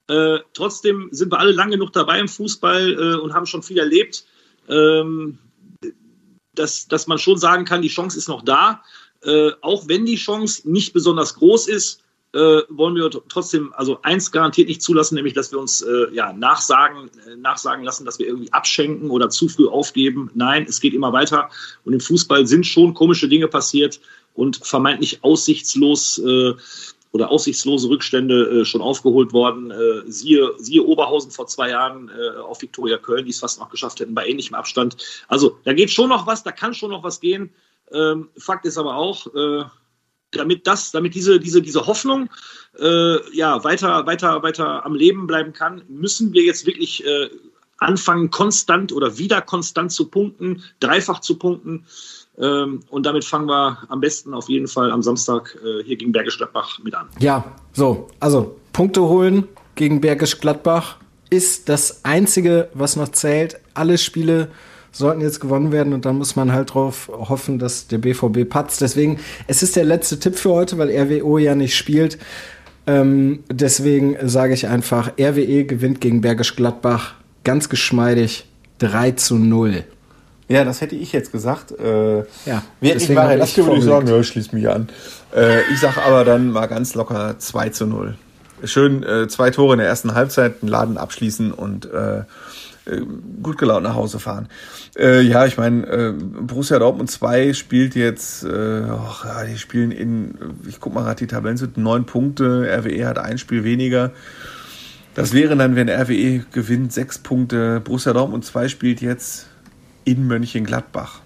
Äh, trotzdem sind wir alle lang genug dabei im Fußball äh, und haben schon viel erlebt, ähm, dass, dass man schon sagen kann, die Chance ist noch da. Äh, auch wenn die Chance nicht besonders groß ist, äh, wollen wir trotzdem, also eins garantiert nicht zulassen, nämlich dass wir uns äh, ja, nachsagen, äh, nachsagen lassen, dass wir irgendwie abschenken oder zu früh aufgeben. Nein, es geht immer weiter. Und im Fußball sind schon komische Dinge passiert und vermeintlich aussichtslos oder aussichtslose Rückstände äh, schon aufgeholt worden. Äh, siehe, siehe Oberhausen vor zwei Jahren äh, auf Viktoria Köln, die es fast noch geschafft hätten bei ähnlichem Abstand. Also da geht schon noch was, da kann schon noch was gehen. Ähm, Fakt ist aber auch, äh, damit das, damit diese, diese, diese Hoffnung äh, ja weiter, weiter, weiter am Leben bleiben kann, müssen wir jetzt wirklich äh, anfangen, konstant oder wieder konstant zu punkten, dreifach zu punkten. Ähm, und damit fangen wir am besten auf jeden Fall am Samstag äh, hier gegen Bergisch Gladbach mit an. Ja, so, also Punkte holen gegen Bergisch Gladbach ist das Einzige, was noch zählt. Alle Spiele sollten jetzt gewonnen werden und dann muss man halt drauf hoffen, dass der BVB patzt. Deswegen, es ist der letzte Tipp für heute, weil RWO ja nicht spielt. Ähm, deswegen sage ich einfach, RWE gewinnt gegen Bergisch Gladbach ganz geschmeidig 3 zu 0. Ja, das hätte ich jetzt gesagt. Äh, Ja, Wäre ich deswegen Marian habe ich Laske, würde ich sagen, ja, schließ mich an. Äh, ich sage aber dann mal ganz locker 2 zu 0. Schön äh, zwei Tore in der ersten Halbzeit, den Laden abschließen und äh, äh, gut gelaunt nach Hause fahren. Äh, ja, ich meine, äh, Borussia Dortmund 2 spielt jetzt, äh, och, ja, die spielen in, ich guck mal gerade die Tabellen, sind neun Punkte, RWE hat ein Spiel weniger. Das wäre dann, wenn RWE gewinnt, sechs Punkte. Borussia Dortmund 2 spielt jetzt in Mönchengladbach.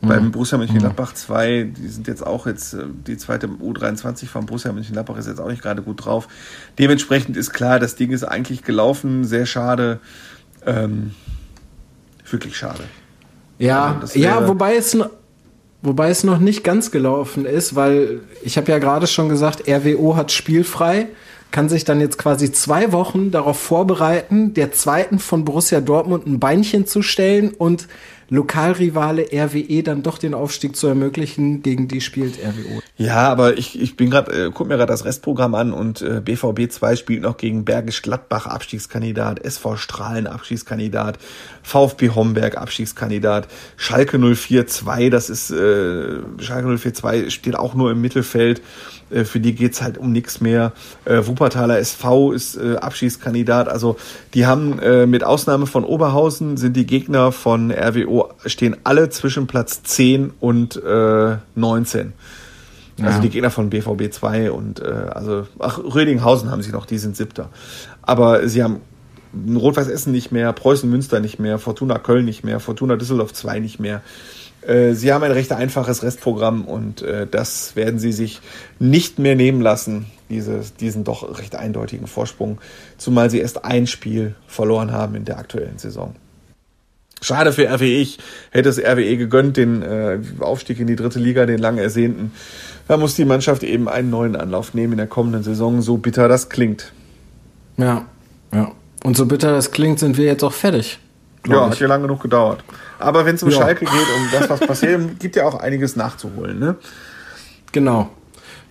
Beim Borussia Mönchengladbach 2, die sind jetzt auch jetzt, äh, die zweite U23 von Borussia Mönchengladbach ist jetzt auch nicht gerade gut drauf. Dementsprechend ist klar, das Ding ist eigentlich gelaufen, sehr schade. Ähm, wirklich schade. Ja, Also ja, wobei es, wobei es noch nicht ganz gelaufen ist, weil ich habe ja gerade schon gesagt, RWO hat spielfrei, kann sich dann jetzt quasi zwei Wochen darauf vorbereiten, der zweiten von Borussia Dortmund ein Beinchen zu stellen und Lokalrivale RWE dann doch den Aufstieg zu ermöglichen. Gegen die spielt RWO. Ja, aber ich, ich bin gerade, äh, guck mir gerade das Restprogramm an und äh, BVB 2 spielt noch gegen Bergisch Gladbach Abstiegskandidat, SV Strahlen Abstiegskandidat, VfB Homberg Abstiegskandidat, Schalke 04 2, das ist äh, Schalke 04 2 steht auch nur im Mittelfeld. Äh, für die geht's halt um nichts mehr. Äh, Wuppertaler SV ist äh, Abschiedskandidat. Also die haben äh, mit Ausnahme von Oberhausen sind die Gegner von RWO stehen alle zwischen Platz 10 und äh, 19. Also Ja. die Gegner von BVB 2 und äh, also ach Rödinghausen haben sie noch, die sind siebter. Aber sie haben Rot-Weiß Essen nicht mehr, Preußen Münster nicht mehr, Fortuna Köln nicht mehr, Fortuna Düsseldorf 2 nicht mehr. Äh, Sie haben ein recht einfaches Restprogramm und äh, das werden sie sich nicht mehr nehmen lassen, diese, diesen doch recht eindeutigen Vorsprung, zumal sie erst ein Spiel verloren haben in der aktuellen Saison. Schade für RWE. Ich hätte es RWE gegönnt, den äh, Aufstieg in die dritte Liga, den lang ersehnten. Da muss die Mannschaft eben einen neuen Anlauf nehmen in der kommenden Saison, so bitter das klingt. Ja, ja. Und so bitter das klingt, sind wir jetzt auch fertig. Ja, hat ja lange genug gedauert. Aber wenn es um ja. Schalke geht, um das, was passiert, gibt ja auch einiges nachzuholen, ne? Genau.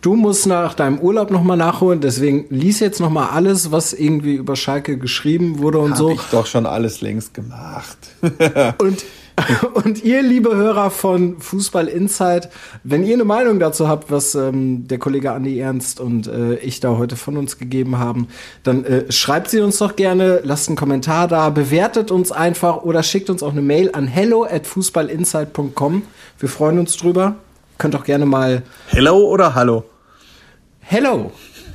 Du musst nach deinem Urlaub nochmal nachholen, deswegen lies jetzt nochmal alles, was irgendwie über Schalke geschrieben wurde und Hab so. Hab ich doch schon alles längst gemacht. und [laughs] [laughs] und ihr, liebe Hörer von Fußball Insight, wenn ihr eine Meinung dazu habt, was ähm, der Kollege Andi Ernst und äh, ich da heute von uns gegeben haben, dann äh, schreibt sie uns doch gerne, lasst einen Kommentar da, bewertet uns einfach oder schickt uns auch eine Mail an hello at fußballinsight.com. Wir freuen uns drüber. Könnt auch gerne mal. Hello oder Hallo? Hello.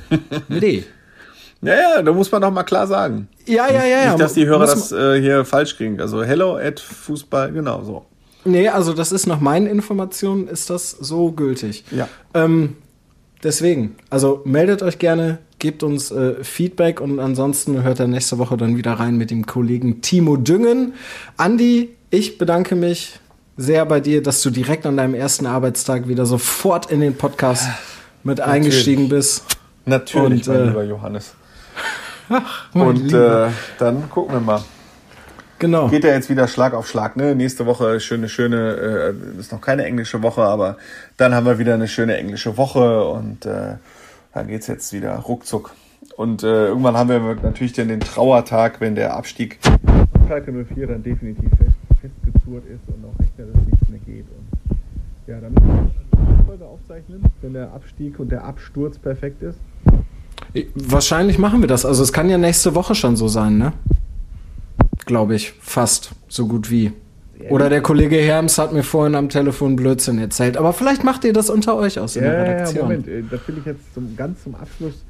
[laughs] Mit E. Ja, ja, da muss man doch mal klar sagen. Ja, ja, ja. ja. Nicht, dass die Hörer das äh, hier falsch kriegen. Also hello at Fußball, genau so. Nee, also das ist nach meinen Informationen ist das so gültig. Ja. Ähm, deswegen, also meldet euch gerne, gebt uns äh, Feedback und ansonsten hört er nächste Woche dann wieder rein mit dem Kollegen Timo Düngen. Andi, ich bedanke mich sehr bei dir, dass du direkt an deinem ersten Arbeitstag wieder sofort in den Podcast mit Natürlich. eingestiegen bist. Natürlich, und, mein äh, lieber Johannes. Ach, und äh, dann gucken wir mal. Genau. Geht ja jetzt wieder Schlag auf Schlag, ne? Nächste Woche schöne, schöne, äh, ist noch keine englische Woche, aber dann haben wir wieder eine schöne englische Woche und äh, dann geht's jetzt wieder ruckzuck. Und äh, irgendwann haben wir natürlich dann den Trauertag, wenn der Abstieg von Schalke 04 dann definitiv fest, festgezurrt ist und auch dass nichts mehr geht. Und ja, dann müssen wir eine Folge aufzeichnen, wenn der Abstieg und der Absturz perfekt ist. Wahrscheinlich machen wir das. Also es kann ja nächste Woche schon so sein, ne? Glaube ich. Fast. So gut wie. Oder der Kollege Herms hat mir vorhin am Telefon Blödsinn erzählt. Aber vielleicht macht ihr das unter euch aus in ja, der Redaktion. Ja, Moment, äh, das will ich jetzt zum, ganz zum Abschluss.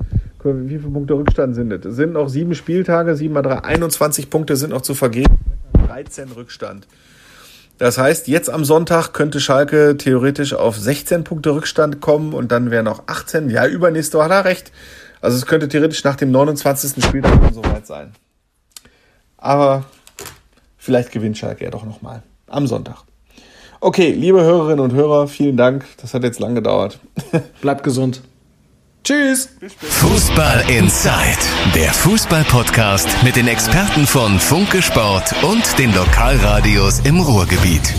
Wie viele Punkte Rückstand sind das? Es sind noch sieben Spieltage, sieben mal drei, 21 Punkte sind noch zu vergeben. 13 Rückstand. Das heißt, jetzt am Sonntag könnte Schalke theoretisch auf 16 Punkte Rückstand kommen und dann wären noch 18. Ja, übernächste hat er recht. Also es könnte theoretisch nach dem 29. Spieltag schon soweit sein. Aber vielleicht gewinnt Schalke ja doch nochmal am Sonntag. Okay, liebe Hörerinnen und Hörer, vielen Dank. Das hat jetzt lang gedauert. [laughs] Bleibt gesund. Tschüss. Fußball Inside, der Fußball-Podcast mit den Experten von Funke Sport und den Lokalradios im Ruhrgebiet.